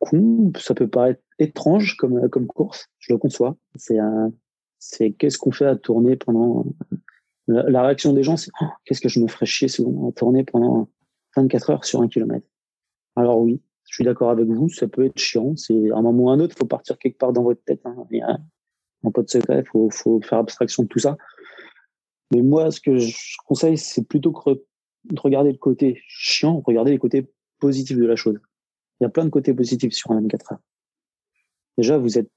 con, ça peut paraître étrange comme, euh, comme course, je le conçois. C'est c'est qu'est-ce qu'on fait à tourner pendant la, réaction des gens, c'est oh, qu'est-ce que je me ferais chier souvent à tourner pendant 24 heures sur un kilomètre. Alors oui, je suis d'accord avec vous, ça peut être chiant. C'est à un moment ou à un autre, faut partir quelque part dans votre tête. Hein. Il y a peu de secret, faut, faut faire abstraction de tout ça. Moi, ce que je conseille, c'est plutôt que de regarder le côté chiant, regarder les côtés positif de la chose. Il y a plein de côtés positifs sur un 24 heures. Déjà, vous êtes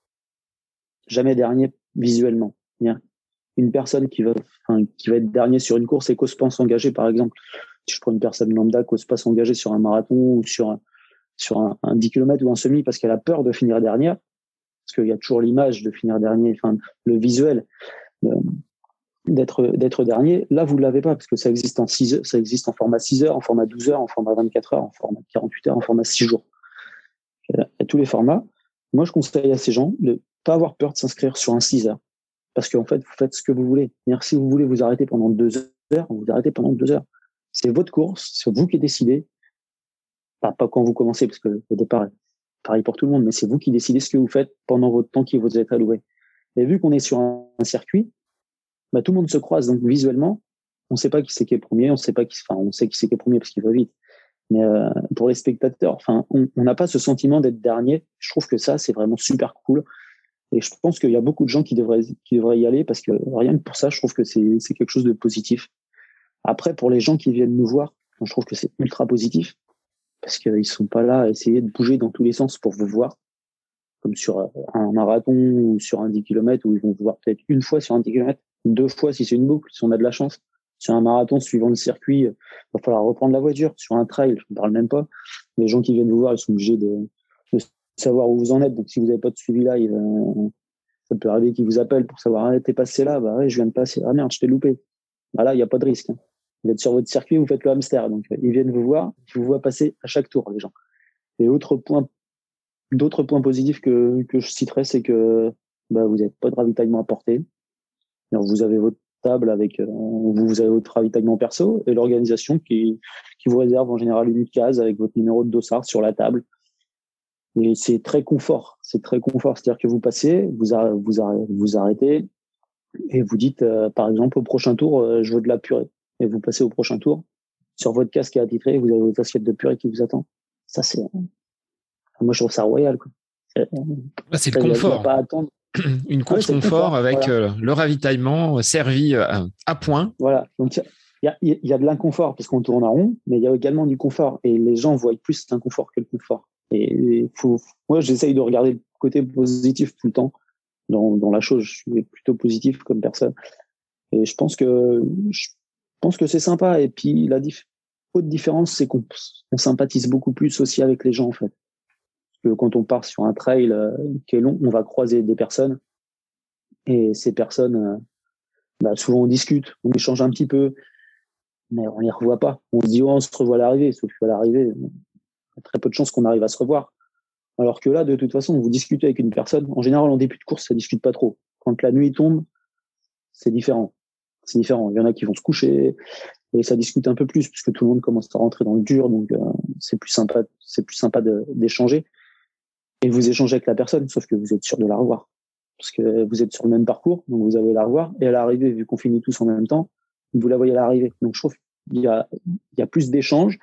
jamais dernier visuellement. Une personne qui va, qui va être dernier sur une course et pas s'engager, par exemple. Si je prends une personne lambda pas s'engager sur un marathon ou sur un, sur un, 10 km ou un semi parce qu'elle a peur de finir dernière, parce qu'il y a toujours l'image de finir dernier, enfin, le visuel. Euh, d'être d'être dernier. Là, vous l'avez pas parce que ça existe en 6 ça existe en format 6 heures, en format 12 heures, en format 24 heures, en format 48 heures, en format 6 jours. Il y a tous les formats. Moi, je conseille à ces gens de pas avoir peur de s'inscrire sur un 6 heures parce qu'en fait, vous faites ce que vous voulez. si vous voulez vous arrêter pendant 2 heures, vous arrêtez pendant 2 heures. C'est votre course, c'est vous qui décidez. Pas, pas quand vous commencez parce que au départ, pareil pour tout le monde, mais c'est vous qui décidez ce que vous faites pendant votre temps qui vous est alloué. Et vu qu'on est sur un circuit, bah, tout le monde se croise. Donc visuellement, on ne sait pas qui c'est qui est premier, on sait pas qui, enfin, on sait qui c'est qui est premier parce qu'il va vite. Mais euh, pour les spectateurs, enfin, on n'a pas ce sentiment d'être dernier. Je trouve que ça, c'est vraiment super cool. Et je pense qu'il y a beaucoup de gens qui devraient, qui devraient y aller parce que rien que pour ça, je trouve que c'est quelque chose de positif. Après, pour les gens qui viennent nous voir, je trouve que c'est ultra positif parce qu'ils sont pas là à essayer de bouger dans tous les sens pour vous voir, comme sur un marathon ou sur un 10 km où ils vont vous voir peut-être une fois sur un 10 km deux fois si c'est une boucle, si on a de la chance. Sur un marathon, suivant le circuit, il va falloir reprendre la voiture. Sur un trail, je ne parle même pas. Les gens qui viennent vous voir, ils sont obligés de, savoir où vous en êtes. Donc, si vous n'avez pas de suivi là, ça peut arriver qu'ils vous appellent pour savoir, ah, t'es passé là, bah je viens de passer. Ah merde, je t'ai loupé. Bah là, il n'y a pas de risque. Hein. Vous êtes sur votre circuit, vous faites le hamster. Donc, ils viennent vous voir, ils vous voient passer à chaque tour, les gens. Et autre point, d'autres points positifs que, que je citerai, c'est que bah, vous n'avez pas de ravitaillement à porter. Vous avez votre table avec, euh, vous avez votre ravitaillement perso et l'organisation qui, qui vous réserve en général une case avec votre numéro de dossard sur la table. Et c'est très confort. C'est très confort. C'est-à-dire que vous passez, vous, vous, vous arrêtez et vous dites, euh, par exemple, au prochain tour, euh, je veux de la purée. Et vous passez au prochain tour. Sur votre casque qui est attitré, vous avez votre assiette de purée qui vous attend. Ça, c'est, moi, je trouve ça royal, quoi. C'est le confort. Pas attendre. une course confort avec euh, le ravitaillement servi euh, à, point. Voilà. Donc, il y, a, de l'inconfort parce qu'on tourne en rond, mais il y a également du confort. Et les gens voient plus l'inconfort que le confort. Et faut, moi, j'essaye de regarder le côté positif tout le temps dans, dans la chose. Je suis plutôt positif comme personne. Et je pense que, je pense que c'est sympa. Et puis, la autre différence, c'est qu'on sympathise beaucoup plus aussi avec les gens, en fait. Que quand on part sur un trail qui est long, on va croiser des personnes et ces personnes, bah, souvent on discute, on échange un petit peu, mais on les revoit pas. On se dit oh, on se revoit à l'arrivée, sauf qu'à l'arrivée, il y a très peu de chances qu'on arrive à se revoir. Alors que là, de toute façon, vous discutez avec une personne. En général, en début de course, ça discute pas trop. Quand la nuit tombe, c'est différent. C'est différent. Il y en a qui vont se coucher et ça discute un peu plus puisque tout le monde commence à rentrer dans le dur, donc euh, c'est plus sympa. C'est plus sympa d'échanger. Et vous échangez avec la personne, sauf que vous êtes sûr de la revoir parce que vous êtes sur le même parcours, donc vous allez la revoir. Et à l'arrivée, vu qu'on finit tous en même temps, vous la voyez à l'arrivée. Donc je trouve qu'il y a, il y a plus d'échanges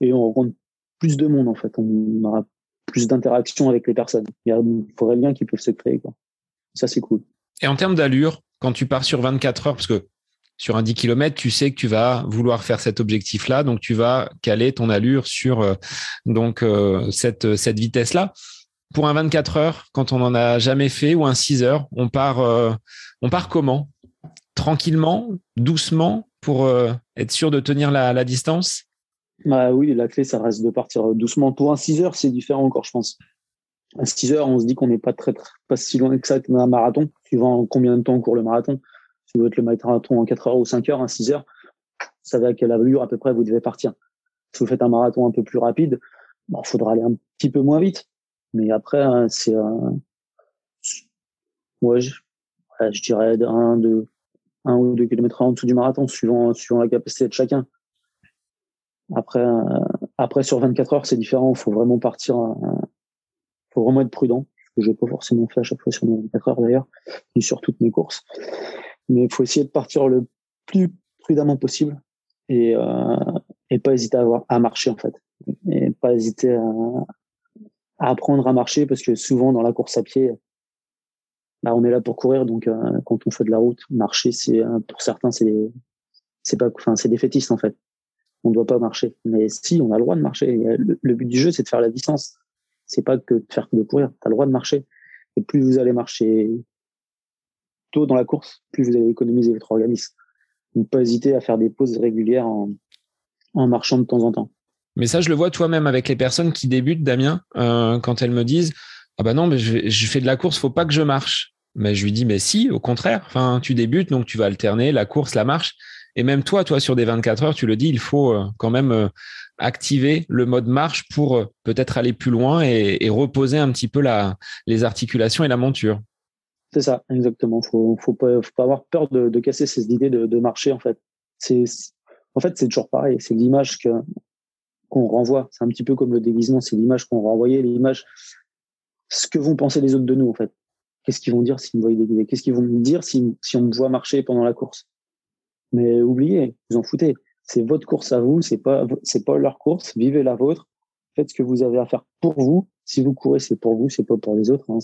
et on rencontre plus de monde en fait. On aura plus d'interactions avec les personnes. Il y a des liens qui peuvent se créer. Quoi. Ça, c'est cool. Et en termes d'allure, quand tu pars sur 24 heures, parce que sur un 10 km, tu sais que tu vas vouloir faire cet objectif-là, donc tu vas caler ton allure sur euh, donc euh, cette, vitesse-là. Pour un 24 heures, quand on n'en a jamais fait, ou un 6 heures, on part, euh, on part comment? Tranquillement, doucement, pour être sûr de tenir la, distance? Bah oui, la clé, ça reste de partir doucement. Pour un 6 heures, c'est différent encore, je pense. À 6 heures, on se dit qu'on n'est pas très, pas si loin que ça un marathon, suivant combien de temps on court le marathon. Si vous êtes le marathon en 4 heures ou 5 heures, un 6 heures, vous savez à quelle allure à peu près vous devez partir. Si vous faites un marathon un peu plus rapide, il faudra aller un petit peu moins vite. Mais après, hein, c'est un, ouais, je, je dirais un, deux, un ou deux kilomètres en dessous du marathon, suivant, suivant la capacité de chacun. Après, euh, après sur 24 heures, c'est différent. Il faut vraiment partir. Il faut vraiment être prudent. Ce que j'ai pas forcément fait à chaque fois sur 24 heures d'ailleurs, ni sur toutes mes courses. Mais il faut essayer de partir le plus prudemment possible et, euh, et pas hésiter à, avoir, à marcher en fait. Et pas hésiter à, à apprendre à marcher parce que souvent dans la course à pied, bah, on est là pour courir. Donc euh, quand on fait de la route, marcher, c'est pour certains c'est c'est pas, enfin c'est défaitiste en fait on ne doit pas marcher. Mais si, on a le droit de marcher. Le, but du jeu, c'est de faire la distance. C'est pas que de faire que de courir. Tu as le droit de marcher. Et plus vous allez marcher tôt dans la course, plus vous allez économiser votre organisme. Donc, pas hésiter à faire des pauses régulières en, marchant de temps en temps. Mais ça, je le vois toi-même avec les personnes qui débutent, Damien, euh, quand elles me disent Ah bah non, mais je, fais de la course, faut pas que je marche. Mais je lui dis Mais si, au contraire, enfin, tu débutes, donc tu vas alterner la course, la marche. Et même toi, toi, sur des 24 heures, tu le dis, il faut euh, quand même euh, activer le mode marche pour peut-être aller plus loin et, reposer un petit peu les articulations et la monture. C'est ça, exactement. Faut, faut pas, faut pas avoir peur de, casser ces idées de, marcher, en fait. C'est, en fait, c'est toujours pareil. C'est l'image qu'on renvoie. C'est un petit peu comme le déguisement. C'est l'image qu'on renvoyait, l'image, ce que vont penser les autres de nous, en fait. Qu'est-ce qu'ils vont dire s'ils me voient déguisé? Qu'est-ce qu'ils vont me dire si, on me voit marcher pendant la course? Mais oubliez, vous en foutez. C'est votre course à vous, c'est pas, c'est pas leur course. Vivez la vôtre. Faites ce que vous avez à faire pour vous. Si vous courez, c'est pour vous, c'est pas pour les autres. Hein.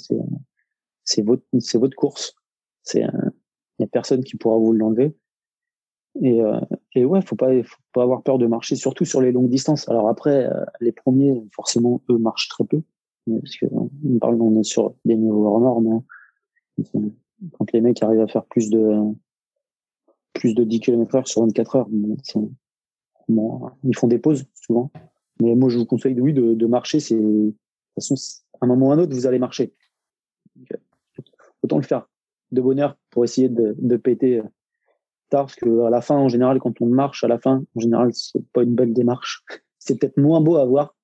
C'est votre, c'est votre course. C'est, il y a personne qui pourra vous l'enlever. Et, euh, et ouais, faut pas, faut pas avoir peur de marcher, surtout sur les longues distances. Alors après, euh, les premiers, forcément, eux marchent très peu, parce que on parle, on est sur des niveaux hors normes. Hein. Quand les mecs arrivent à faire plus de plus de 10 km heure sur 24 heures. ils font des pauses souvent. Mais moi, je vous conseille, oui, de, de marcher. C'est, de toute façon, à un moment ou à un autre, vous allez marcher. Autant le faire de bonne heure pour essayer de, de péter euh, tard, parce que à la fin, en général, quand on marche, à la fin, en général, c'est pas une belle démarche. C'est peut-être moins beau à voir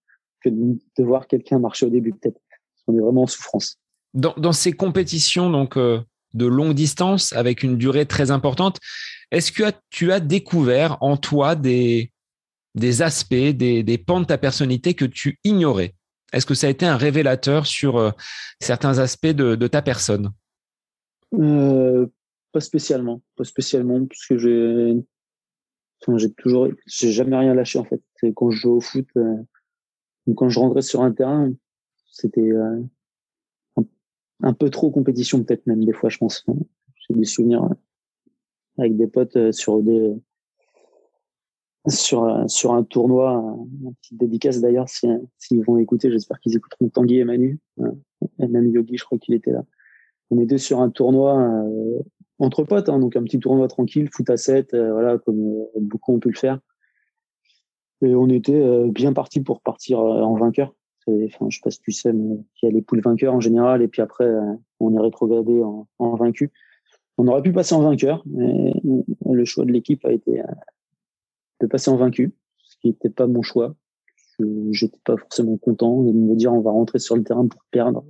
que de, voir quelqu'un marcher au début, peut-être. On est vraiment en souffrance. Dans, dans ces compétitions, donc, euh, de longue distance avec une durée très importante. Est-ce que tu as découvert en toi des, des aspects, des, des pans de ta personnalité que tu ignorais? Est-ce que ça a été un révélateur sur euh, certains aspects de, de ta personne? Euh, Pas spécialement, pas spécialement, parce que j'ai j'ai toujours, j'ai jamais rien lâché en fait. Quand je joue au foot, euh, quand je rentrais sur un terrain, c'était un peu trop compétition peut-être même des fois je pense j'ai des souvenirs avec des potes euh, sur des sur euh, sur un tournoi une petite dédicace d'ailleurs s'ils vont écouter j'espère qu'ils écouteront Tanguy et Manu hein, et même Yogi je crois qu'il était là on était sur un tournoi euh, entre potes hein, donc un petit tournoi tranquille foot à 7 voilà comme beaucoup ont pu le faire et on était bien parti pour partir en vainqueur Enfin, je sais pas si tu sais, mais il y a les poules vainqueurs en général, et puis après, on est rétrogradé en, vaincu. On aurait pu passer en vainqueur, mais le choix de l'équipe a été de passer en vaincu, ce qui n'était pas mon choix. J'étais pas forcément content de me dire on va rentrer sur le terrain pour perdre.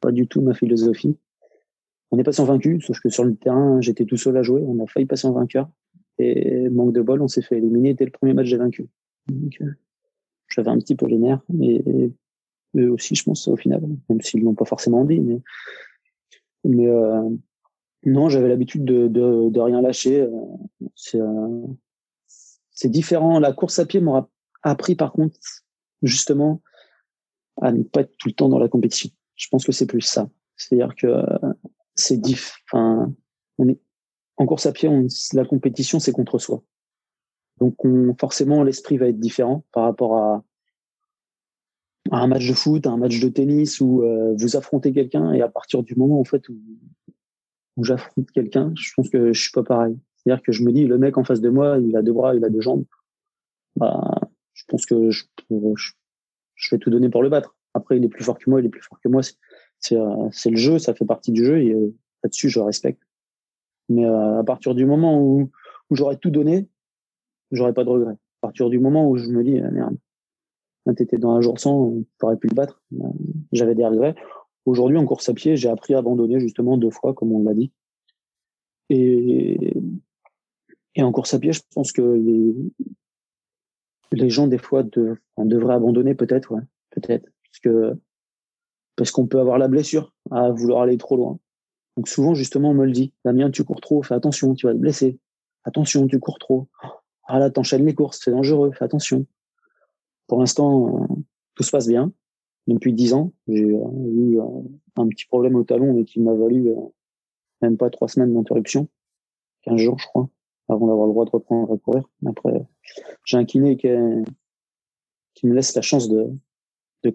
Pas du tout ma philosophie. On est passé en vaincu, sauf que sur le terrain, j'étais tout seul à jouer. On a failli passer en vainqueur. Et manque de bol, on s'est fait éliminer dès le premier match, j'ai vaincu. Euh, j'avais un petit peu les nerfs. Et, eux aussi, je pense, au final, même s'ils l'ont pas forcément dit. Mais, euh, non, j'avais l'habitude de, rien lâcher. C'est euh, c'est différent. La course à pied m'aura appris, par contre, justement, à ne pas être tout le temps dans la compétition. Je pense que c'est plus ça. C'est-à-dire que c'est diff. Enfin, on est en course à pied, on, la compétition, c'est contre soi. Donc, on, forcément, l'esprit va être différent par rapport à, à, un match de foot, à un match de tennis où euh, vous affrontez quelqu'un et à partir du moment en fait où, où j'affronte quelqu'un, je pense que je suis pas pareil. C'est-à-dire que je me dis, le mec en face de moi, il a deux bras, il a deux jambes. Bah, je pense que je, je vais tout donner pour le battre. Après, il est plus fort que moi, il est plus fort que moi. C'est le jeu, ça fait partie du jeu et euh, là-dessus, je respecte. Mais euh, à partir du moment où, où j'aurais tout donné, j'aurais pas de regrets. À partir du moment où je me dis, ah, merde, t'étais dans un jour sans, t'aurais pu le battre, bah, j'avais des regrets. Aujourd'hui, en course à pied, j'ai appris à abandonner justement deux fois, comme on l'a dit. Et, et en course à pied, je pense que les, les gens, des fois, de, devraient abandonner peut-être, ouais, peut-être. Parce que, parce qu'on peut avoir la blessure à vouloir aller trop loin. Donc souvent, justement, on me le dit. Damien, tu cours trop, fais attention, tu vas te blesser. Attention, tu cours trop. Ah là, t'enchaînes les courses, c'est dangereux, fais attention. Pour l'instant, euh, tout se passe bien. Depuis dix ans, j'ai euh, eu euh, un petit problème au talon, mais qui m'a valu même pas trois semaines d'interruption, 15 jours, je crois, avant d'avoir le droit de reprendre à courir. Après, j'ai un kiné qui, qui me laisse la chance de, de,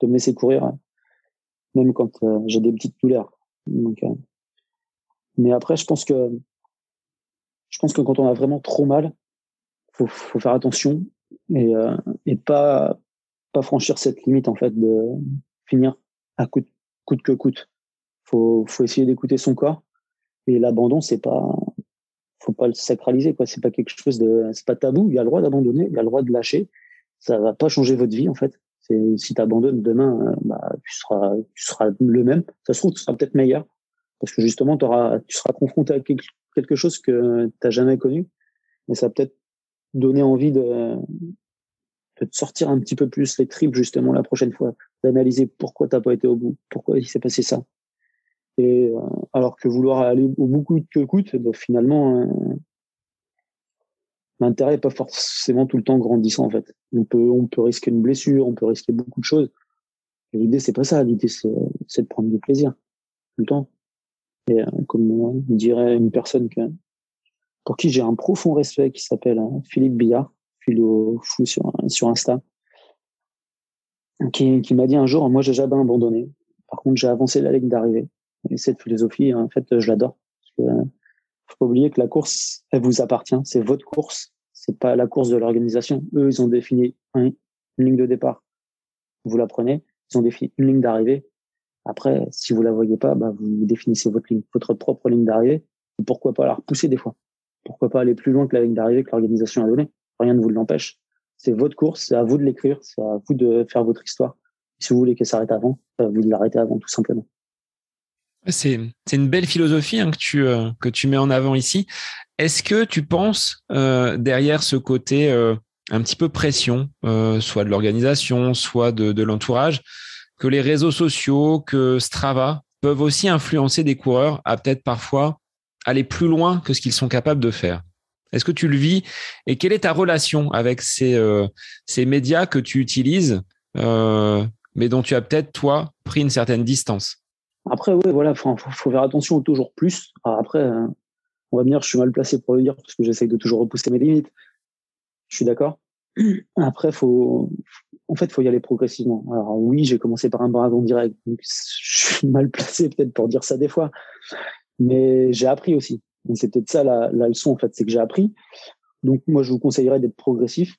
de me laisser courir, même quand j'ai des petites douleurs. Euh, mais après, je pense que je pense que quand on a vraiment trop mal, faut, faut faire attention et, euh, et pas pas franchir cette limite en fait de finir à coûte coûte que coûte. Faut faut essayer d'écouter son corps et l'abandon c'est pas faut pas le sacraliser quoi. C'est pas quelque chose de c'est pas tabou. Il y a le droit d'abandonner, il y a le droit de lâcher. Ça va pas changer votre vie en fait. C'est si tu abandonnes demain, euh, bah, tu seras tu seras le même. Ça se trouve, tu seras peut-être meilleur parce que justement, auras, tu seras confronté à quelque chose que tu n'as jamais connu, mais ça va peut-être donner envie de, de te sortir un petit peu plus les tripes justement la prochaine fois, d'analyser pourquoi t'as pas été au bout, pourquoi il s'est passé ça. Et euh, alors que vouloir aller au bout coûte que coûte, bah, finalement, euh, l'intérêt n'est pas forcément tout le temps grandissant en fait. On peut, on peut risquer une blessure, on peut risquer beaucoup de choses. L'idée c'est pas ça. L'idée c'est, c'est de prendre du plaisir tout le temps. Et euh, comme dirait une personne que, pour qui j'ai un profond respect, qui s'appelle euh, Philippe Billard, philo fou sur, sur Insta, qui, qui m'a dit un jour, moi j'ai jamais abandonné. Par contre, j'ai avancé la ligne d'arrivée. Et cette philosophie, en fait, je l'adore. Faut pas oublier que la course, elle vous appartient. C'est votre course. C'est pas la course de l'organisation. Eux, ils ont défini une ligne de départ. Vous la prenez. Ils ont défini une ligne d'arrivée. Après, si vous la voyez pas, bah, vous définissez votre ligne, votre propre ligne d'arrivée. Pourquoi pas la repousser des fois? Pourquoi pas aller plus loin que la ligne d'arrivée que l'organisation a donnée? Rien ne vous l'empêche. C'est votre course. C'est à vous de l'écrire. C'est à vous de faire votre histoire. Si vous voulez qu'elle s'arrête avant, bah, vous l'arrêtez avant, tout simplement. C'est une belle philosophie hein, que, tu, euh, que tu mets en avant ici. Est-ce que tu penses euh, derrière ce côté euh, un petit peu pression, soit de l'organisation, soit de, de l'entourage, que les réseaux sociaux, que Strava peuvent aussi influencer des coureurs à peut-être parfois aller plus loin que ce qu'ils sont capables de faire? Est-ce que tu le vis? Et quelle est ta relation avec ces, ces médias que tu utilises, mais dont tu as peut-être, toi, pris une certaine distance? Après, oui, voilà, faut, faut, faire attention toujours plus. après, euh, on va venir, je suis mal placé pour le dire parce que j'essaye de toujours repousser mes limites. Je suis d'accord. Après, faut, en fait, faut y aller progressivement. Alors oui, j'ai commencé par un dragon direct, donc je suis mal placé peut-être pour dire ça des fois, mais j'ai appris aussi. c'est peut-être ça la, la, leçon en fait, c'est que j'ai appris. Donc moi, je vous conseillerais d'être progressif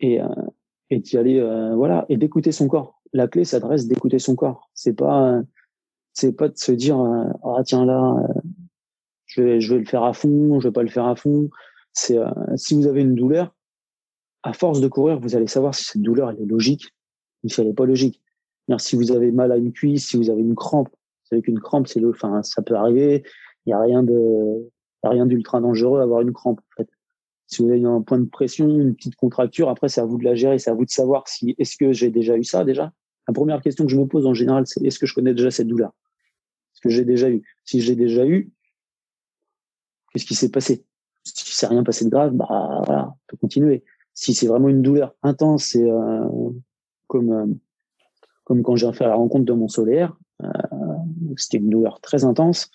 et, euh, et d'y aller, voilà, et d'écouter son corps. La clé s'adresse d'écouter son corps. C'est pas, c'est pas de se dire, ah tiens là, je vais, je vais le faire à fond, je vais pas le faire à fond. C'est si vous avez une douleur, à force de courir, vous allez savoir si cette douleur elle est logique ou si elle n'est pas logique. Si vous avez mal à une cuisse, si vous avez une crampe, vous savez qu'une crampe, c'est le, enfin, ça peut arriver. Il n'y a rien de, rien d'ultra dangereux à avoir une crampe. En fait. Si vous avez un point de pression, une petite contracture, après c'est à vous de la gérer, c'est à vous de savoir si est-ce que j'ai déjà eu ça déjà? La première question que je me pose en général, c'est est-ce que je connais déjà cette douleur? Que j'ai déjà eu Si j'ai déjà eu, qu'est-ce qui s'est passé? Si c'est rien passé de grave, bah voilà, on peut continuer si c'est vraiment une douleur intense, c'est euh, comme euh, comme quand j'ai fait la rencontre de mon solaire, euh, c'était une douleur très intense.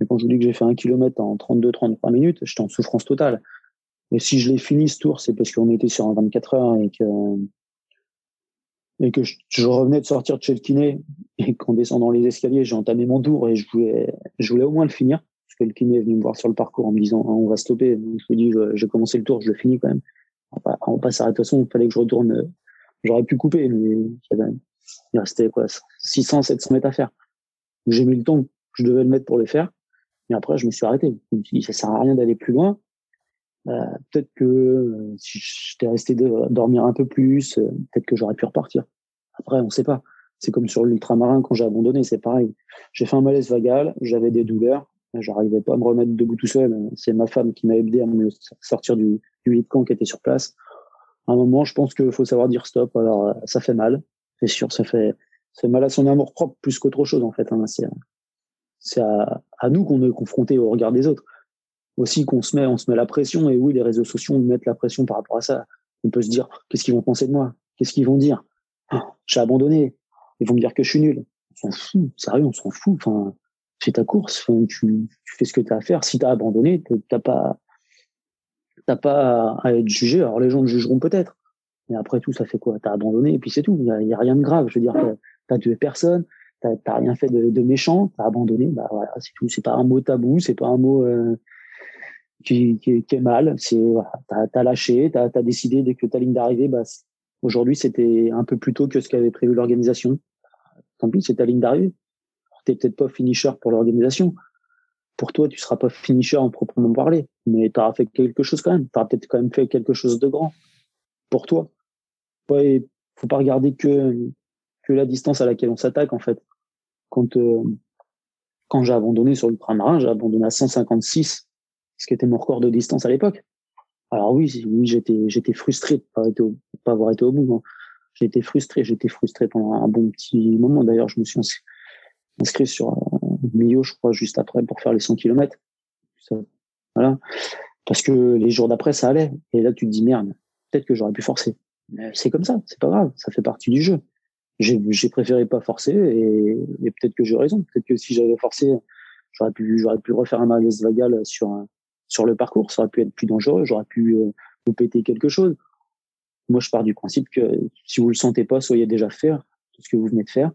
Mais quand je vous dis que j'ai fait un kilomètre en 32-33 minutes, j'étais en souffrance totale. Et si je l'ai fini ce tour, c'est parce qu'on était sur un 24 heures et que et que je, revenais de sortir de chez le kiné et qu'en descendant les escaliers, j'ai entamé mon tour et je voulais je voulais au moins le finir parce que le kiné est venu me voir sur le parcours en me disant on va stopper. je me dis j'ai commencé le tour, je le finis quand même on va, pas s'arrêter. De toute façon, il fallait que je retourne. J'aurais pu couper, mais il restait quoi 600, 700 mètres à faire. J'ai mis le temps que je devais le mettre pour le faire. Mais après, je me suis arrêté. Je me suis dit, ça sert à rien d'aller plus loin. Euh, peut-être que euh, si j'étais resté de, dormir un peu plus, euh, peut-être que j'aurais pu repartir. Après, on sait pas. C'est comme sur l'ultramarin quand j'ai abandonné, c'est pareil. J'ai fait un malaise vagal, j'avais des douleurs, j'arrivais pas à me remettre debout tout seul. C'est ma femme qui m'a aidé à me sortir du, du camp qui était sur place. À un moment, je pense qu'il faut savoir dire stop. Alors, ça fait mal, c'est sûr, ça fait, ça fait mal à son amour propre plus qu'autre chose, en fait. Hein. C'est, à, à nous qu'on est confronté au regard des autres. Aussi qu'on se met, on se met la pression. Et oui, les réseaux sociaux nous mettent la pression par rapport à ça. On peut se dire, qu'est-ce qu'ils vont penser de moi? Qu'est-ce qu'ils vont dire? Ah, j'ai abandonné. Ils vont me dire que je suis nul. On s'en fout. Sérieux, on s'en fout. Enfin, fais ta course. tu, tu, fais ce que tu as à faire. Si tu as abandonné, t'as pas, t'as pas à, être jugé. Alors les gens te jugeront peut-être, mais après tout, ça fait quoi? T'as abandonné et puis c'est tout. Il y, a, rien de grave. Je veux dire, t'as tué personne, t'as rien fait de, de méchant, t'as abandonné. Bah voilà, c'est tout. C'est pas un mot tabou, c'est pas un mot euh, qui, qui, qui, est mal. C'est voilà, t'as as lâché, t'as as décidé dès que ta ligne d'arrivée, bah aujourd'hui c'était un peu plus tôt que ce qu'avait prévu l'organisation. Tant pis, c'est ta ligne d'arrivée. T'es peut-être pas finisher pour l'organisation, pour toi, tu seras pas finisher en proprement parler, mais tu auras fait quelque chose quand même. Tu auras peut-être quand même fait quelque chose de grand pour toi. Il faut pas regarder que, que la distance à laquelle on s'attaque, en fait. Quand, euh, quand j'ai abandonné sur l'ultramarin, j'ai abandonné à 156, ce qui était mon record de distance à l'époque. Alors oui, oui, j'étais, j'étais frustré de pas, pas avoir été au bout. Hein. J'étais frustré, j'étais frustré pendant un bon petit moment. D'ailleurs, je me suis inscrit sur milieu, je crois, juste après pour faire les 100 km. voilà. Parce que les jours d'après, ça allait. Et là, tu te dis, merde, peut-être que j'aurais pu forcer. C'est comme ça, c'est pas grave, ça fait partie du jeu. J'ai préféré pas forcer et, peut-être que j'ai raison. Peut-être que si j'avais forcé, j'aurais pu, j'aurais pu refaire un malaise vagal sur, sur le parcours. Ça aurait pu être plus dangereux. J'aurais pu euh, vous péter quelque chose. Moi, je pars du principe que si vous le sentez pas, soyez déjà faire tout ce que vous venez de faire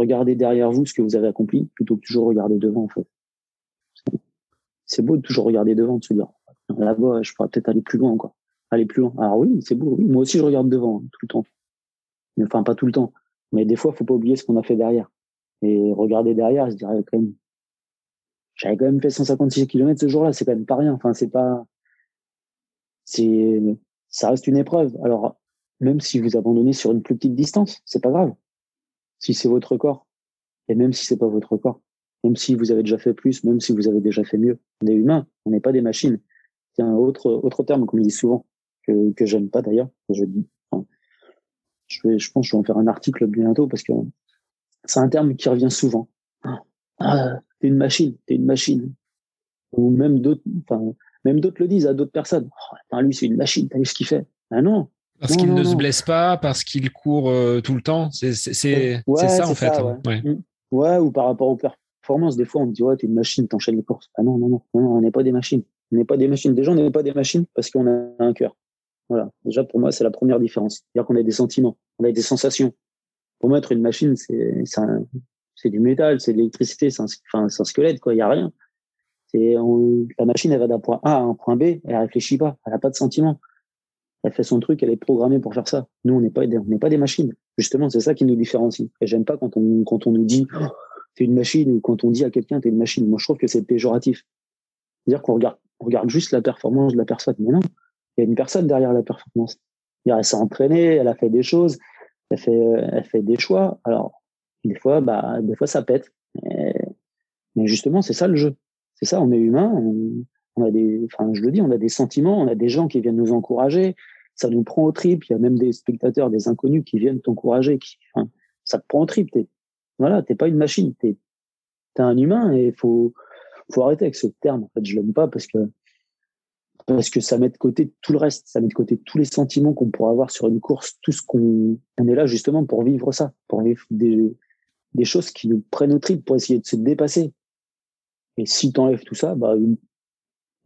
regardez derrière vous ce que vous avez accompli plutôt que toujours regarder devant en fait. C'est beau de toujours regarder devant, de se dire là-bas je pourrais peut-être aller plus loin quoi, aller plus loin. Alors oui, c'est beau. Moi aussi je regarde devant hein, tout le temps, mais enfin pas tout le temps. Mais des fois, faut pas oublier ce qu'on a fait derrière et regarder derrière, je dirais quand même. J'avais quand même fait 156 km ce jour-là, c'est quand même pas rien. Enfin, c'est pas, c'est, ça reste une épreuve. Alors, même si vous abandonnez sur une plus petite distance, c'est pas grave si c'est votre corps, et même si c'est pas votre corps, même si vous avez déjà fait plus, même si vous avez déjà fait mieux, on est humain, on n'est pas des machines. C'est un autre autre terme qu'on dit souvent que que j'aime pas d'ailleurs. Je dis, je vais, je pense, que je vais en faire un article bientôt parce que c'est un terme qui revient souvent. Ah, t'es une machine, t'es une machine. Ou même d'autres, enfin, même d'autres le disent à d'autres personnes. Oh, lui, c'est une machine, t'as vu ce qu'il fait? Ah non, parce qu'il ne se blesse pas, parce qu'il court euh, tout le temps. C'est ça, en fait. Hein. Mm. ouais. ou par rapport aux performances. Des fois, on me dit, ouais, t'es une machine, t'enchaînes les courses. Ah non, non, non, non, on n'est pas des machines. On n'est pas des machines. Déjà, on n'est pas des machines parce qu'on a un cœur. Voilà. Déjà, pour moi, c'est la première différence. C'est-à-dire qu'on a des sentiments, on a des sensations. Pour moi, être une machine, c'est c'est du métal, c'est de l'électricité, c'est un, squelette, quoi. Il y a rien. La machine, elle va d'un point A à un point B, elle réfléchit pas, elle a pas de sentiments elle fait son truc, elle est programmée pour faire ça. Nous, on n'est pas, des machines. Justement, c'est ça qui nous différencie. Et j'aime pas quand on, nous dit, oh, t'es une machine, ou quand on dit à quelqu'un, t'es une machine. Moi, je trouve que c'est péjoratif. C'est-à-dire qu'on regarde, on regarde juste la performance de la personne. Mais non, il y a une personne derrière la performance. Elle s'est entraînée, elle a fait des choses, elle fait, elle fait des choix. Alors, des fois, bah, des fois, ça pète. Mais, justement, c'est ça le jeu. C'est ça, on est humain. On, a des, enfin, je le dis, on a des sentiments, on a des gens qui viennent nous encourager. Ça nous prend au trip. Il y a même des spectateurs, des inconnus qui viennent t'encourager. Qui, ça te prend au trip. T'es, voilà, t'es pas une machine. T'es, t'es un humain et faut, faut arrêter avec ce terme. En fait, je l'aime pas parce que parce que ça met de côté tout le reste, ça met de côté tous les sentiments qu'on pourrait avoir sur une course, tout ce qu'on on est là justement pour vivre ça, pour vivre des, des choses qui nous prennent au trip, pour essayer de se dépasser. Et si tu enlèves tout ça, bah il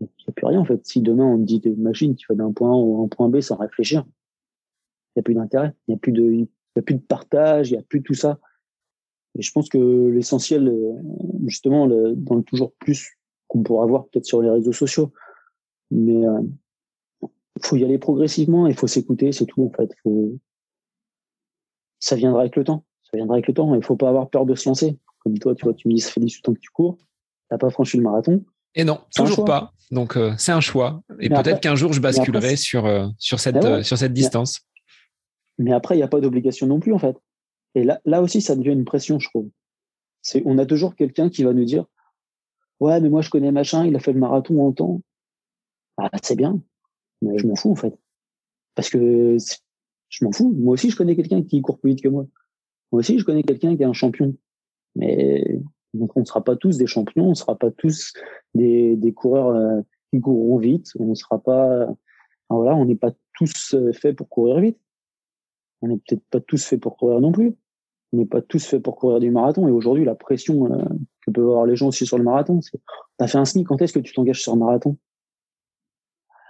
n'y a plus rien en fait. Si demain on te dit machine qui va d'un point A à un point B sans réfléchir, il n'y a plus d'intérêt, il n'y a plus de a plus de partage, il n'y a plus tout ça. Et je pense que l'essentiel, euh, justement, dans le toujours plus qu'on pourra voir peut-être sur les réseaux sociaux, mais il euh, faut y aller progressivement, il faut s'écouter, c'est tout en fait. Ça viendra avec le temps. Ça viendra avec le temps. Il faut pas avoir peur de se lancer. Comme toi, tu vois, tu me dis ça fait 18 temps que tu cours, t'as pas franchi le marathon. Et non, toujours pas. Donc euh, c'est un choix. Et peut-être qu'un jour je basculerai sur euh, sur cette eh sur cette distance. Mais, après, il n'y a pas d'obligation non plus en fait. Et là, là aussi, ça devient une pression, je trouve. C'est, on a toujours quelqu'un qui va nous dire, ouais, mais moi je connais machin, il a fait le marathon en temps. Ah, c'est bien. Mais je m'en fous, en fait. Parce que je m'en fous. Moi aussi, je connais quelqu'un qui court plus vite que moi. Moi aussi, je connais quelqu'un qui est un champion. Mais donc, on ne sera pas tous des champions, on ne sera pas tous des, des coureurs euh, qui courront vite. On ne sera pas. voilà, on n'est pas tous euh, faits pour courir vite. On n'est peut-être pas tous faits pour courir non plus. On n'est pas tous faits pour courir du marathon. Et aujourd'hui, la pression euh, que peuvent avoir les gens aussi sur le marathon, c'est t'as fait un SMI, quand est-ce que tu t'engages sur un marathon?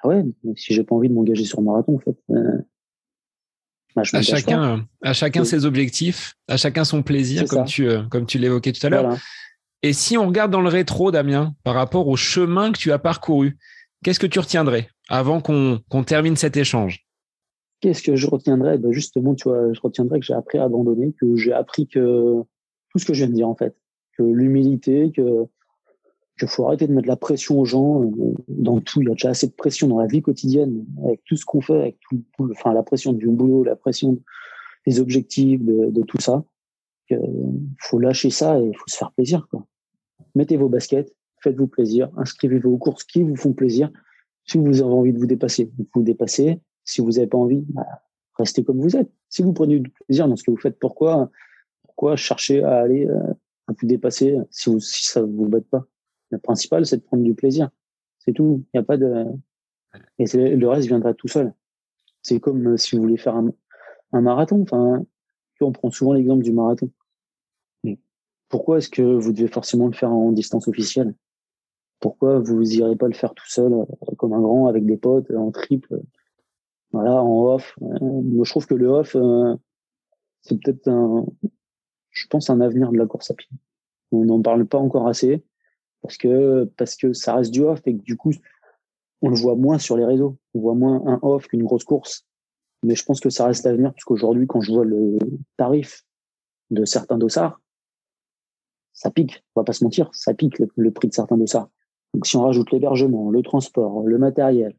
Ah ouais, si j'ai pas envie de m'engager sur un marathon, en fait. Euh, à chacun, à chacun ses objectifs, à chacun son plaisir, comme tu, euh, comme tu l'évoquais tout à l'heure. Et si on regarde dans le rétro, Damien, par rapport au chemin que tu as parcouru, qu'est-ce que tu retiendrais avant qu'on termine cet échange? Qu'est-ce que je retiendrais? Ben Justement, tu vois, je retiendrai que j'ai appris à abandonner, que j'ai appris que tout ce que je viens de dire, en fait, que l'humilité, que qu'il faut arrêter de mettre la pression aux gens euh, dans tout. Il y a déjà assez de pression dans la vie quotidienne, avec tout ce qu'on fait, avec tout, enfin la pression du boulot, la pression des objectifs, de, de tout ça. Il faut lâcher ça et il faut se faire plaisir. Quoi. Mettez vos baskets, faites-vous plaisir, inscrivez-vous aux courses qui vous font plaisir. Si vous avez envie de vous dépasser, vous vous dépassez. Si vous n'avez pas envie, bah, restez comme vous êtes. Si vous prenez du plaisir dans ce que vous faites, pourquoi, pourquoi chercher à aller euh, à vous dépasser si, vous, si ça vous bat pas? Le principal, c'est de prendre du plaisir. C'est tout. Il n'y a pas de. Et le reste viendra tout seul. C'est comme euh, si vous voulez faire un, marathon. Enfin, on prend souvent l'exemple du marathon. Mais pourquoi est-ce que vous devez forcément le faire en distance officielle? Pourquoi vous n'irez pas le faire tout seul, euh, comme un grand, avec des potes, en triple Voilà, en off? Euh, moi, je trouve que le off, c'est peut-être un, je pense, un avenir de la course à pied. On n'en parle pas encore assez parce que parce que ça reste du off et que du coup on le voit moins sur les réseaux. On voit moins un off qu'une grosse course. Mais je pense que ça reste l'avenir parce qu'aujourd'hui, quand je vois le tarif de certains dossards, ça pique. On va pas se mentir, ça pique le, prix de certains dossards. Donc si on rajoute l'hébergement, le transport, le matériel,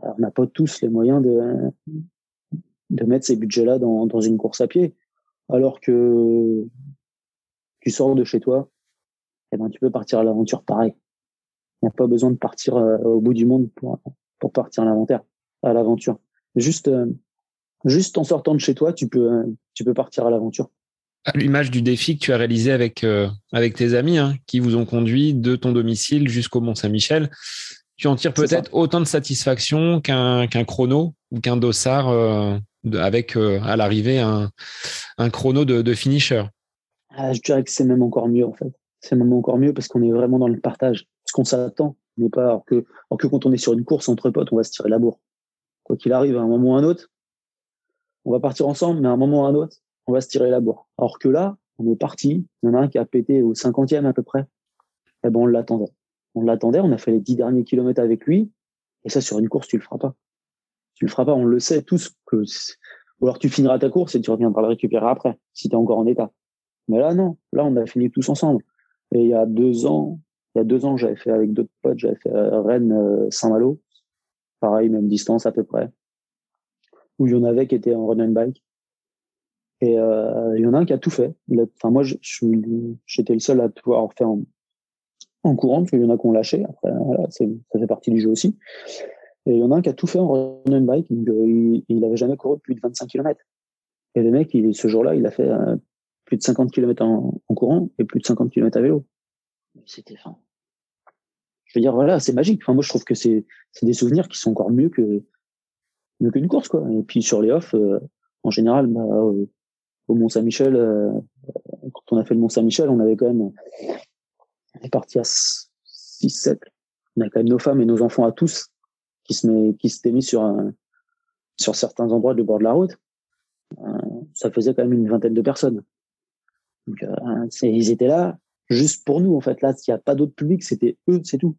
on n'a pas tous les moyens de de mettre ces budgets-là dans, dans une course à pied. Alors que tu sors de chez toi, eh ben, tu peux partir à l'aventure pareil. Il n'y a pas besoin de partir euh, au bout du monde pour, pour partir à l'aventure. Juste, euh, juste en sortant de chez toi, tu peux, euh, tu peux partir à l'aventure. À l'image du défi que tu as réalisé avec, avec tes amis, hein, qui vous ont conduit de ton domicile jusqu'au Mont-Saint-Michel, tu en tires peut-être autant de satisfaction qu'un qu'un chrono ou qu'un dossard avec à l'arrivée un, un chrono de, de finisher. Ah, je dirais que c'est même encore mieux en fait c'est même encore mieux parce qu'on est vraiment dans le partage. Ce qu'on s'attend n'est pas, alors que, alors que quand on est sur une course entre potes, on va se tirer la bourre. Quoi qu'il arrive, à un moment ou à un autre, on va partir ensemble, mais à un moment ou à un autre, on va se tirer la bourre. Alors que là, on est parti, il y en a un qui a pété au cinquantième à peu près. Eh ben, on l'attendait. On l'attendait, on a fait les dix derniers kilomètres avec lui. Et ça, sur une course, tu le feras pas. tu le feras pas. On le sait tous que, ou alors tu finiras ta course et tu reviendras le récupérer après, si tu es encore en état. Mais là, non. Là, on a fini tous ensemble. Et il y a deux ans, il y a deux ans, j'avais fait avec d'autres potes, j'avais fait euh, Rennes-Saint-Malo. Pareil, même distance à peu près. Où il y en avait qui étaient en run and bike. Et euh, il y en a un qui a tout fait. Enfin, moi, j'étais le seul à tout avoir fait en, courant, parce qu'il y en a qui ont lâché. Après, voilà, ça fait partie du jeu aussi. Et il y en a un qui a tout fait en run and bike. Euh, il, n'avait jamais couru plus de 25 km. Et le mec, ce jour-là, il a fait euh, plus de 50 km en, en, courant et plus de 50 km à vélo. C'était fin. Je veux dire, voilà, c'est magique. Enfin, moi, je trouve que c'est des souvenirs qui sont encore mieux que mieux qu'une course, quoi. Et puis sur les offs, euh, en général, bah, au Mont Saint-Michel, quand on a fait le Mont Saint-Michel, on avait quand même on est parti à 6-7. On a quand même nos femmes et nos enfants à tous qui se met, qui s'étaient mis sur un, sur certains endroits du bord de la route. Euh, ça faisait quand même une vingtaine de personnes. Donc, euh, ils étaient là juste pour nous en fait. Là, s'il n'y a pas d'autre public, c'était eux, c'est tout.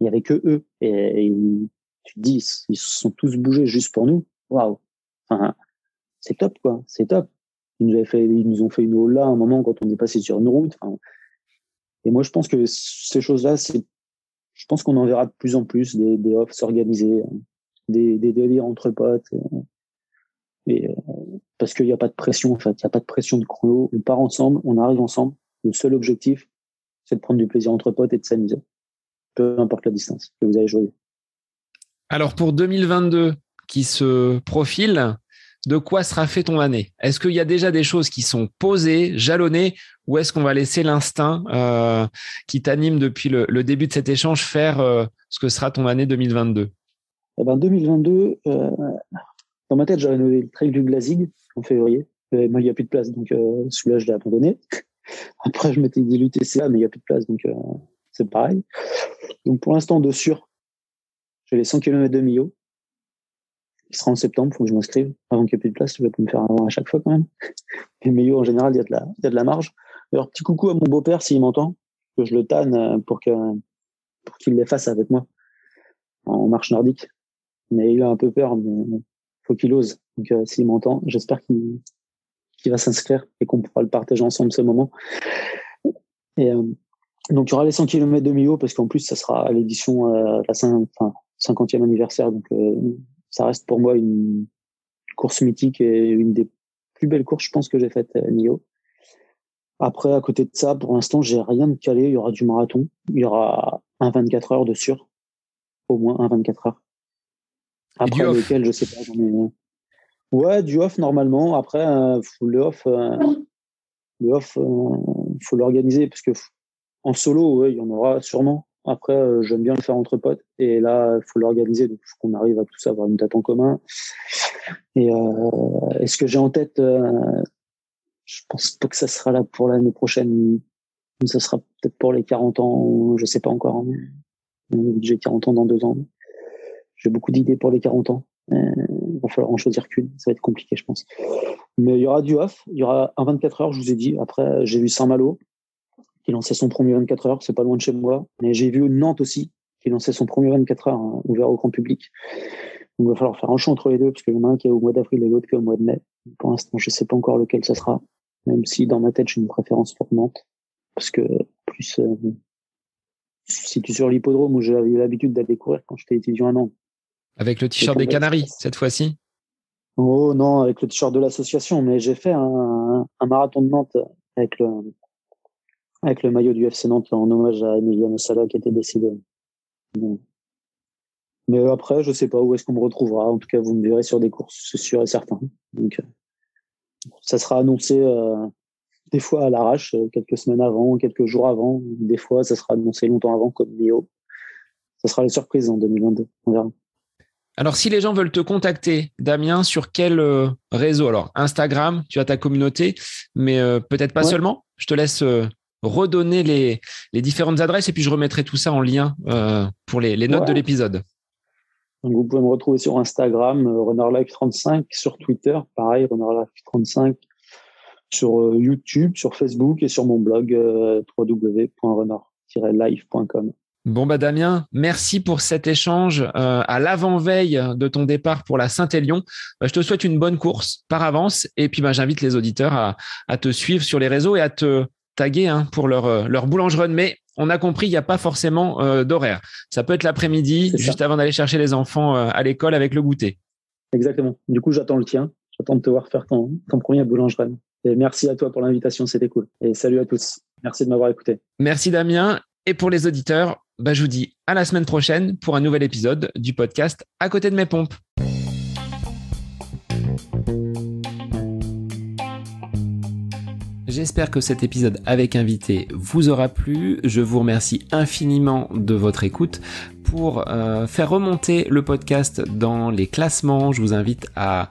Il y avait que eux. Et, tu te dis, ils se sont tous bougés juste pour nous. Waouh. C'est top quoi. C'est top. Ils nous, fait, ils nous ont fait une haul là un moment quand on est passé sur une route. Et moi, je pense que ces choses-là, c'est, je pense qu'on en verra de plus en plus des, des offs s'organiser, des, des délires entre potes. Et, euh, parce qu'il n'y a pas de pression, en fait. Il n'y a pas de pression de chrono. On part ensemble, on arrive ensemble. Le seul objectif, c'est de prendre du plaisir entre potes et de s'amuser. Peu importe la distance que vous allez jouer. Alors, pour 2022, qui se profile, de quoi sera fait ton année? Est-ce qu'il y a déjà des choses qui sont posées, jalonnées, ou est-ce qu'on va laisser l'instinct euh, qui t'anime depuis le, début de cet échange faire euh, ce que sera ton année 2022 eh ben 2022, euh, dans ma tête, j'avais noté le trail du Glazig en février. Mais moi, il n'y a plus de place, donc celui-là, je l'ai abandonné. Après, je m'étais dit l'UTCA, mais il n'y a plus de place, donc c'est pareil. Donc pour l'instant, de sûr, j'ai les 100 km de Millau il sera en septembre, il faut que je m'inscrive avant qu'il n'y ait plus de place. Je vais pas me faire avant à chaque fois quand même. Et Meilleur, en général, il y, a de la, y a de la marge. Alors, petit coucou à mon beau-père s'il m'entend, que je le tanne euh, pour pour qu'il les fasse avec moi en marche nordique. Mais il a un peu peur, mais qu'il ose. Donc, euh, s'il m'entend, j'espère qu'il va s'inscrire et qu'on pourra le partager ensemble ce moment. Et euh, donc, il y aura les 100 km de Millau parce qu'en plus, ça sera à l'édition, euh, la 50e anniversaire. Donc, ça reste pour moi une course mythique et une des plus belles courses, je pense, que j'ai faites à Nio. Après, à côté de ça, pour l'instant, j'ai rien de calé. Il y aura du marathon. Il y aura un 24 heures de sûr. Au moins un 24 heures. Après, lequel, je sais pas. Ouais, du off, normalement. Après, euh, le off, euh, le off, il faut l'organiser parce que en solo, ouais, il y en aura sûrement. Après, euh, j'aime bien le faire entre potes. Et là, il faut l'organiser. Donc, il faut qu'on arrive à tous avoir une date en commun. Et euh, est-ce que j'ai en tête euh, Je pense pas que ça sera là pour l'année prochaine. Ça sera peut-être pour les 40 ans. Je sais pas encore. Hein. J'ai 40 ans dans deux ans. J'ai beaucoup d'idées pour les 40 ans. Il va falloir en choisir qu'une. Ça va être compliqué, je pense. Mais il y aura du off. Il y aura un 24 heures, je vous ai dit. Après, j'ai vu Saint-Malo qui lançait son premier 24 heures, c'est pas loin de chez moi. Mais j'ai vu Nantes aussi, qui lançait son premier 24 heures hein, ouvert au grand public. Donc, il va falloir faire un choix entre les deux, parce qu'il y en a un qui est au mois d'avril et l'autre qui est au mois de mai. Pour l'instant, je sais pas encore lequel ça sera, même si dans ma tête, j'ai une préférence pour Nantes, parce que plus euh, si tu sur l'hippodrome où j'avais l'habitude d'aller courir quand j'étais étudiant à Nantes. Avec le t-shirt des Canaries, cette fois-ci Oh non, avec le t-shirt de l'association, mais j'ai fait un, un, marathon de Nantes avec le, avec le maillot du FC Nantes en hommage à Emiliano Sala qui était décédé. Mais après, je sais pas où est-ce qu'on me retrouvera. En tout cas, vous me verrez sur des courses, c'est sûr et certain. Donc, euh, ça sera annoncé euh, des fois à l'arrache, euh, quelques semaines avant, quelques jours avant. Des fois, ça sera annoncé longtemps avant, comme Néo. Ça sera les surprises en 2022. On verra. Alors, si les gens veulent te contacter, Damien, sur quel réseau? Alors, Instagram, tu as ta communauté, mais peut-être pas seulement. Je te laisse redonner les, les, différentes adresses et puis je remettrai tout ça en lien euh, pour les, les notes de l'épisode. vous pouvez me retrouver sur Instagram, euh, RunnerLife35, sur Twitter, pareil, RunnerLife35, sur euh, YouTube, sur Facebook et sur mon blog www.runner-life.com. Bon bah Damien, merci pour cet échange euh, à l'avant-veille de ton départ pour la Saint-Élion. Bah, je te souhaite une bonne course par avance et puis bah, j'invite les auditeurs à, te suivre sur les réseaux et à te taguer hein, pour leur, euh, leur run. Mais on a compris, il n'y a pas forcément euh, d'horaire. Ça peut être l'après-midi, juste avant d'aller chercher les enfants à l'école avec le goûter. Exactement. Du coup, j'attends le tien. J'attends de te voir faire ton, ton premier run. Et merci à toi pour l'invitation, c'était cool. Et salut à tous. Merci de m'avoir écouté. Merci Damien. Et pour les auditeurs, bah, je vous dis à la semaine prochaine pour un nouvel épisode du podcast À côté de mes pompes. J'espère que cet épisode avec invité vous aura plu. Je vous remercie infiniment de votre écoute. Pour euh, faire remonter le podcast dans les classements, je vous invite à